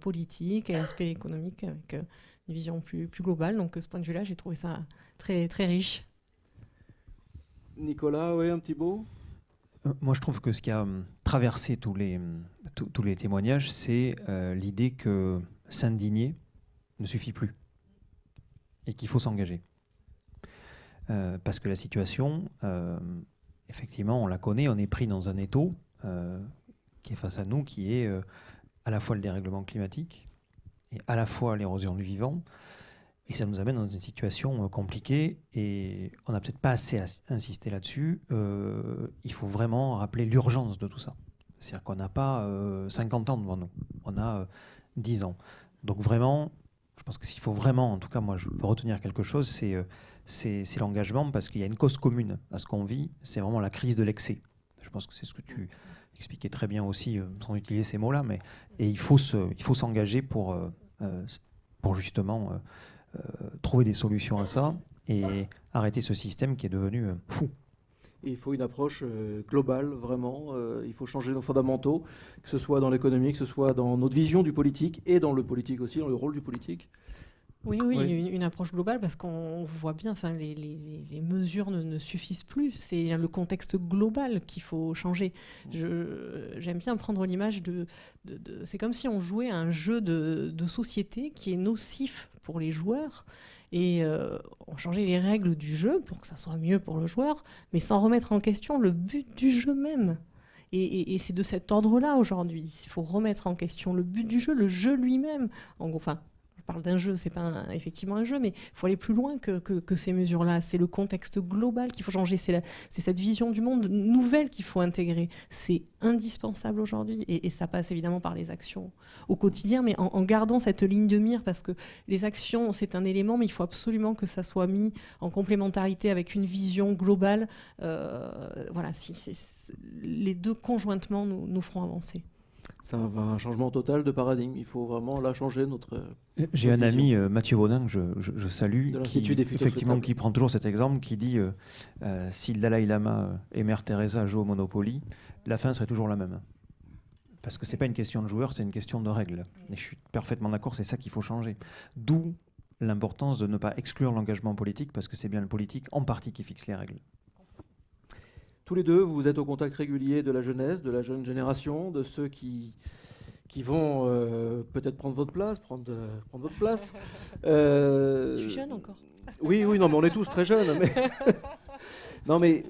politique et l'aspect économique avec une vision plus, plus globale. Donc, ce point de vue-là, j'ai trouvé ça très, très riche. Nicolas, oui, un petit mot? Moi, je trouve que ce qui a hum, traversé tous les, hum, tous les témoignages, c'est l'idée que s'indigner, ne suffit plus et qu'il faut s'engager. Euh, parce que la situation, euh, effectivement, on la connaît, on est pris dans un étau euh, qui est face à nous, qui est à la fois le dérèglement climatique et à la fois l'érosion du vivant. Et ça nous amène dans une situation compliquée et on n'a peut-être pas assez insisté là-dessus. il faut vraiment rappeler l'urgence de tout ça. C'est-à-dire qu'on n'a pas 50 ans devant nous, on a 10 ans. Donc vraiment, je pense que s'il faut vraiment, en tout cas moi retenir quelque chose, c'est l'engagement parce qu'il y a une cause commune à ce qu'on vit, c'est vraiment la crise de l'excès. Je pense que c'est ce que tu expliquais très bien aussi, sans utiliser ces mots-là, mais et il faut s'engager pour, pour justement trouver des solutions à ça et arrêter ce système qui est devenu euh, fou. il faut une approche euh, globale, vraiment. Euh, il faut changer nos fondamentaux, que ce soit dans l'économie, que ce soit dans notre vision du politique et dans le politique aussi, dans le rôle du politique. Oui, oui, Une, approche globale parce qu'on voit bien, enfin, les, les, mesures ne, suffisent plus. C'est le contexte global qu'il faut changer. J'aime bien prendre l'image de, de, c'est comme si on jouait à un jeu de, de société qui est nocif pour les joueurs et euh, on changeait les règles du jeu pour que ça soit mieux pour le joueur, mais sans remettre en question le but du jeu même. Et, c'est de cet ordre-là aujourd'hui. Il faut remettre en question le but du jeu, le jeu lui-même. Enfin, parle d'un jeu, c'est pas effectivement un jeu, mais il faut aller plus loin que, ces mesures-là. C'est le contexte global qu'il faut changer, c'est cette vision du monde nouvelle qu'il faut intégrer. C'est indispensable aujourd'hui et, ça passe évidemment par les actions au quotidien, mais en, gardant cette ligne de mire parce que les actions, c'est un élément, mais il faut absolument que ça soit mis en complémentarité avec une vision globale. Euh, voilà, si, les deux conjointement nous feront avancer ça va un changement total de paradigme. Il faut vraiment là changer notre. J'ai un ami, euh, Mathieu Baudin, que je, salue, qui, effectivement, qui prend toujours cet exemple, qui dit euh, euh, si le Dalai Lama et Mère Teresa jouent au Monopoly, la fin serait toujours la même. Parce que c'est pas une question de joueur, c'est une question de règles. Et je suis parfaitement d'accord, c'est ça qu'il faut changer. D'où l'importance de ne pas exclure l'engagement politique, parce que c'est bien le politique en partie qui fixe les règles. Tous les deux, vous êtes au contact régulier de la jeunesse, de la jeune génération, de ceux qui, qui vont euh, peut-être prendre votre place, prendre, euh, prendre votre place. Euh, Je suis jeune encore. Oui, oui, non, mais on est tous très jeunes. Mais non, mais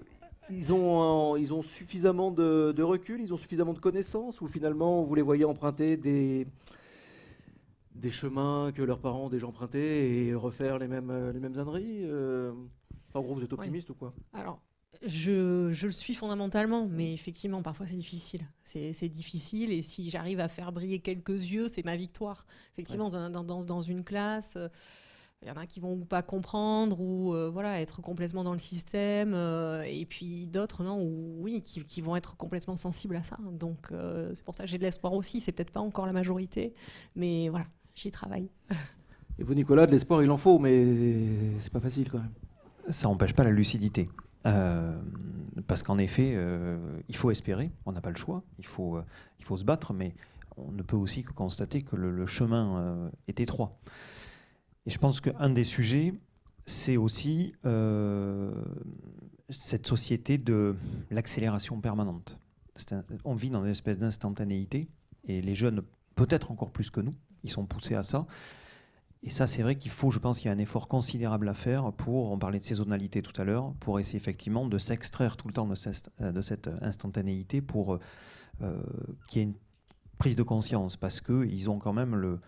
ils ont, ils ont suffisamment de, de, recul, ils ont suffisamment de connaissances, ou finalement vous les voyez emprunter des, des chemins que leurs parents ont déjà empruntés et refaire les mêmes, les mêmes âneries En gros, vous êtes optimiste ou quoi? Alors, je, je, le suis fondamentalement, mais effectivement, parfois c'est difficile. C'est difficile, et si j'arrive à faire briller quelques yeux, c'est ma victoire. Effectivement, dans, dans, dans, une classe, il euh, y en a qui vont pas comprendre ou euh, voilà être complètement dans le système, euh, et puis d'autres non, ou, oui, qui, qui, vont être complètement sensibles à ça. Donc c'est pour ça que j'ai de l'espoir aussi. C'est peut-être pas encore la majorité, mais voilà, j'y travaille. Et vous, Nicolas, de l'espoir, il en faut, mais c'est pas facile quand même. Ça n'empêche pas la lucidité. Euh, parce qu'en effet, euh, il faut espérer, on n'a pas le choix, il faut, euh, il faut se battre, mais on ne peut aussi que constater que le, chemin est étroit. Et je pense qu'un des sujets, c'est aussi cette société de l'accélération permanente. on vit dans une espèce d'instantanéité, et les jeunes, peut-être encore plus que nous, ils sont poussés à ça. Et ça, c'est vrai qu'il faut, je pense qu'il y a un effort considérable à faire pour, on parlait de saisonnalité tout à l'heure, pour essayer effectivement de s'extraire tout le temps de cette, euh, cette instantanéité pour euh, euh, qu'il y ait une prise de conscience, parce qu'ils ont quand même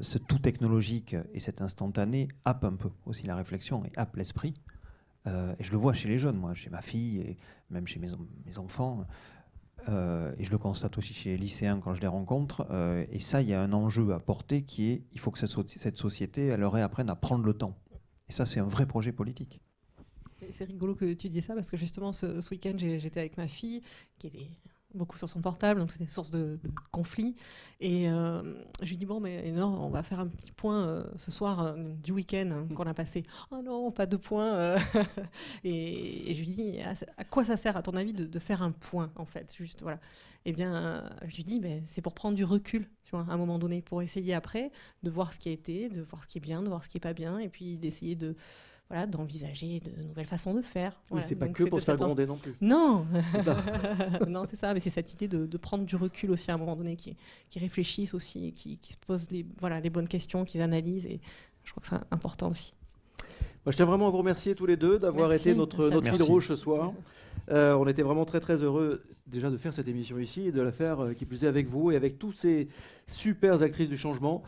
ce tout technologique et cet instantané happe un peu aussi la réflexion et happe l'esprit. et je le vois chez les jeunes, moi, chez ma fille et même chez mes enfants. Euh, et je le constate aussi chez les lycéens quand je les rencontre. Euh, et ça, il y a un enjeu à porter qui est il faut que cette société, elle leur apprenne à prendre le temps. Et ça, c'est un vrai projet politique. C'est rigolo que tu dises ça parce que justement, ce, ce week-end, j'étais avec ma fille qui était beaucoup sur son portable, donc c'était source de, de conflits. Et euh, je lui dis bon, mais non, on va faire un petit point euh, ce soir euh, du week-end hein, qu'on a passé. Oh non, pas de point. Et, je lui dis à, quoi ça sert à ton avis de, faire un point en fait, juste voilà. Eh bien, je lui dis ben, c'est pour prendre du recul, tu vois, à un moment donné, pour essayer après de voir ce qui a été, de voir ce qui est bien, de voir ce qui est pas bien, et puis d'essayer de voilà, d'envisager de nouvelles façons de faire. Oui, c'est pas que pour se faire gronder non plus. Non, non, c'est ça. Mais c'est cette idée de, prendre du recul aussi à un moment donné, qui, qui réfléchissent aussi, qui, qui se posent les, voilà, les bonnes questions, qui analysent. Et je crois que c'est important aussi. Moi, je tiens vraiment à vous remercier tous les deux d'avoir été notre, notre fil rouge ce soir. Euh, on était vraiment très très heureux déjà de faire cette émission ici et de la faire, euh, qui plus est, avec vous et avec tous ces super actrices du changement.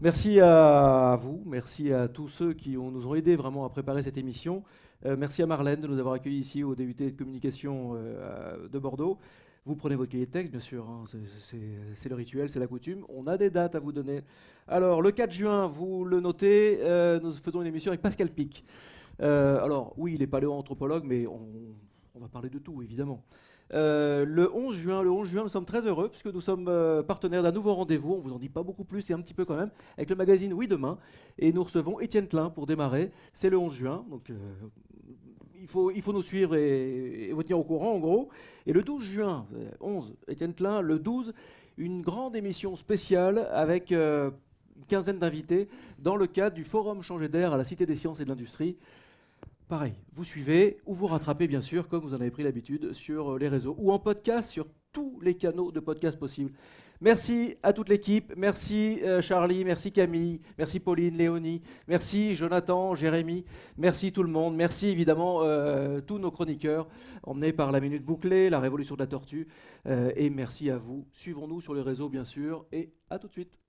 Merci à vous, merci à tous ceux qui nous ont aidés vraiment à préparer cette émission. Euh, merci à Marlène de nous avoir accueillis ici au DUT de communication euh, de Bordeaux. Vous prenez votre cahier de texte, bien sûr, hein, c'est le rituel, c'est la coutume. On a des dates à vous donner. Alors, le 4 juin, vous le notez, euh, nous faisons une émission avec Pascal Pic. Alors, oui, il est paléoanthropologue, mais on, va parler de tout, évidemment. Euh, le 11 juin, le 11 juin, nous sommes très heureux puisque nous sommes partenaires d'un nouveau rendez-vous. On vous en dit pas beaucoup plus, et un petit peu quand même, avec le magazine Oui Demain. Et nous recevons Étienne Klein pour démarrer. C'est le 11 juin, donc il faut, il faut nous suivre et, vous tenir au courant, en gros. Et le 12 juin, 11, euh, Étienne Klein, le 12, une grande émission spéciale avec euh, une quinzaine d'invités dans le cadre du Forum Changer d'air à la Cité des Sciences et de l'Industrie. Pareil, vous suivez ou vous rattrapez, bien sûr, comme vous en avez pris l'habitude, sur euh, les réseaux ou en podcast sur tous les canaux de podcast possibles. Merci à toute l'équipe. Merci euh, Charlie, merci Camille, merci Pauline, Léonie, merci Jonathan, Jérémy, merci tout le monde. Merci évidemment euh, tous nos chroniqueurs emmenés par la Minute Bouclée, la Révolution de la Tortue. Et merci à vous. Suivons-nous sur les réseaux bien sûr. Et à tout de suite.